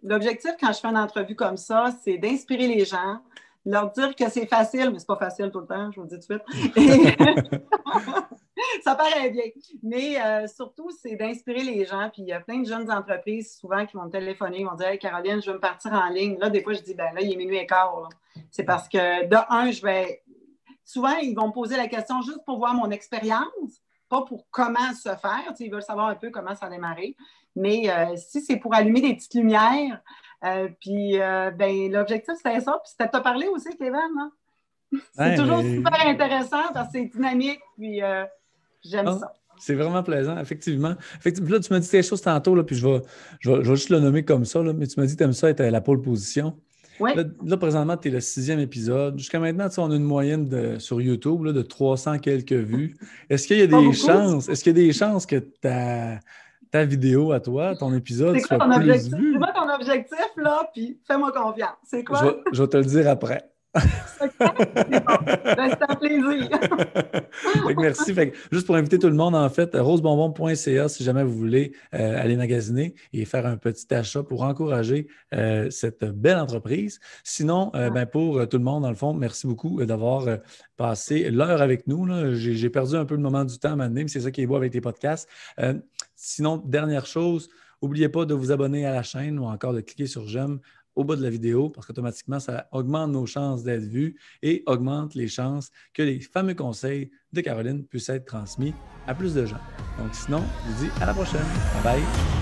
Speaker 2: L'objectif quand je fais une entrevue comme ça, c'est d'inspirer les gens, leur dire que c'est facile, mais c'est pas facile tout le temps, je vous le dis tout de suite. ça paraît bien. Mais euh, surtout, c'est d'inspirer les gens. Puis il y a plein de jeunes entreprises souvent qui vont me téléphoner, ils vont dire Hey, Caroline, je veux me partir en ligne. Là, des fois, je dis ben là, il est minuit et quart. C'est parce que de un, je vais. Souvent, ils vont me poser la question juste pour voir mon expérience, pas pour comment se faire. ils veulent savoir un peu comment ça a démarré. Mais euh, si c'est pour allumer des petites lumières, euh, puis ben, l'objectif, c'était ça. Puis c'était te parler aussi, Kevin. Hein? C'est toujours super intéressant parce que c'est dynamique. Puis J'aime ah, ça.
Speaker 1: C'est vraiment plaisant, effectivement. effectivement. Là, tu m'as dit quelque chose tantôt, là, puis je vais, je, vais, juste le nommer comme ça, là, mais tu m'as dit que tu aimes ça être à la pole position.
Speaker 2: Oui.
Speaker 1: Là, présentement, tu es le sixième épisode. Jusqu'à maintenant, on a une moyenne de, sur YouTube là, de 300 quelques vues. Est-ce qu'il y a des chances, est-ce qu'il y a des chances que ta, ta vidéo à toi, ton épisode, soit ton plus
Speaker 2: objectif? C'est quoi ton objectif, là, puis fais-moi confiance. C'est quoi?
Speaker 1: je vais te le dire après.
Speaker 2: C'est un plaisir.
Speaker 1: merci. juste pour inviter tout le monde, en fait, rosebonbon.ca si jamais vous voulez euh, aller magasiner et faire un petit achat pour encourager euh, cette belle entreprise. Sinon, euh, ben, pour tout le monde, dans le fond, merci beaucoup d'avoir passé l'heure avec nous. J'ai perdu un peu le moment du temps maintenant, mais c'est ça qui est beau avec tes podcasts. sinon, dernière chose, N'oubliez pas de vous abonner à la chaîne ou encore de cliquer sur j'aime au bas de la vidéo parce qu'automatiquement, ça augmente nos chances d'être vus et augmente les chances que les fameux conseils de Caroline puissent être transmis à plus de gens. Donc sinon, je vous dis à la prochaine. Bye bye.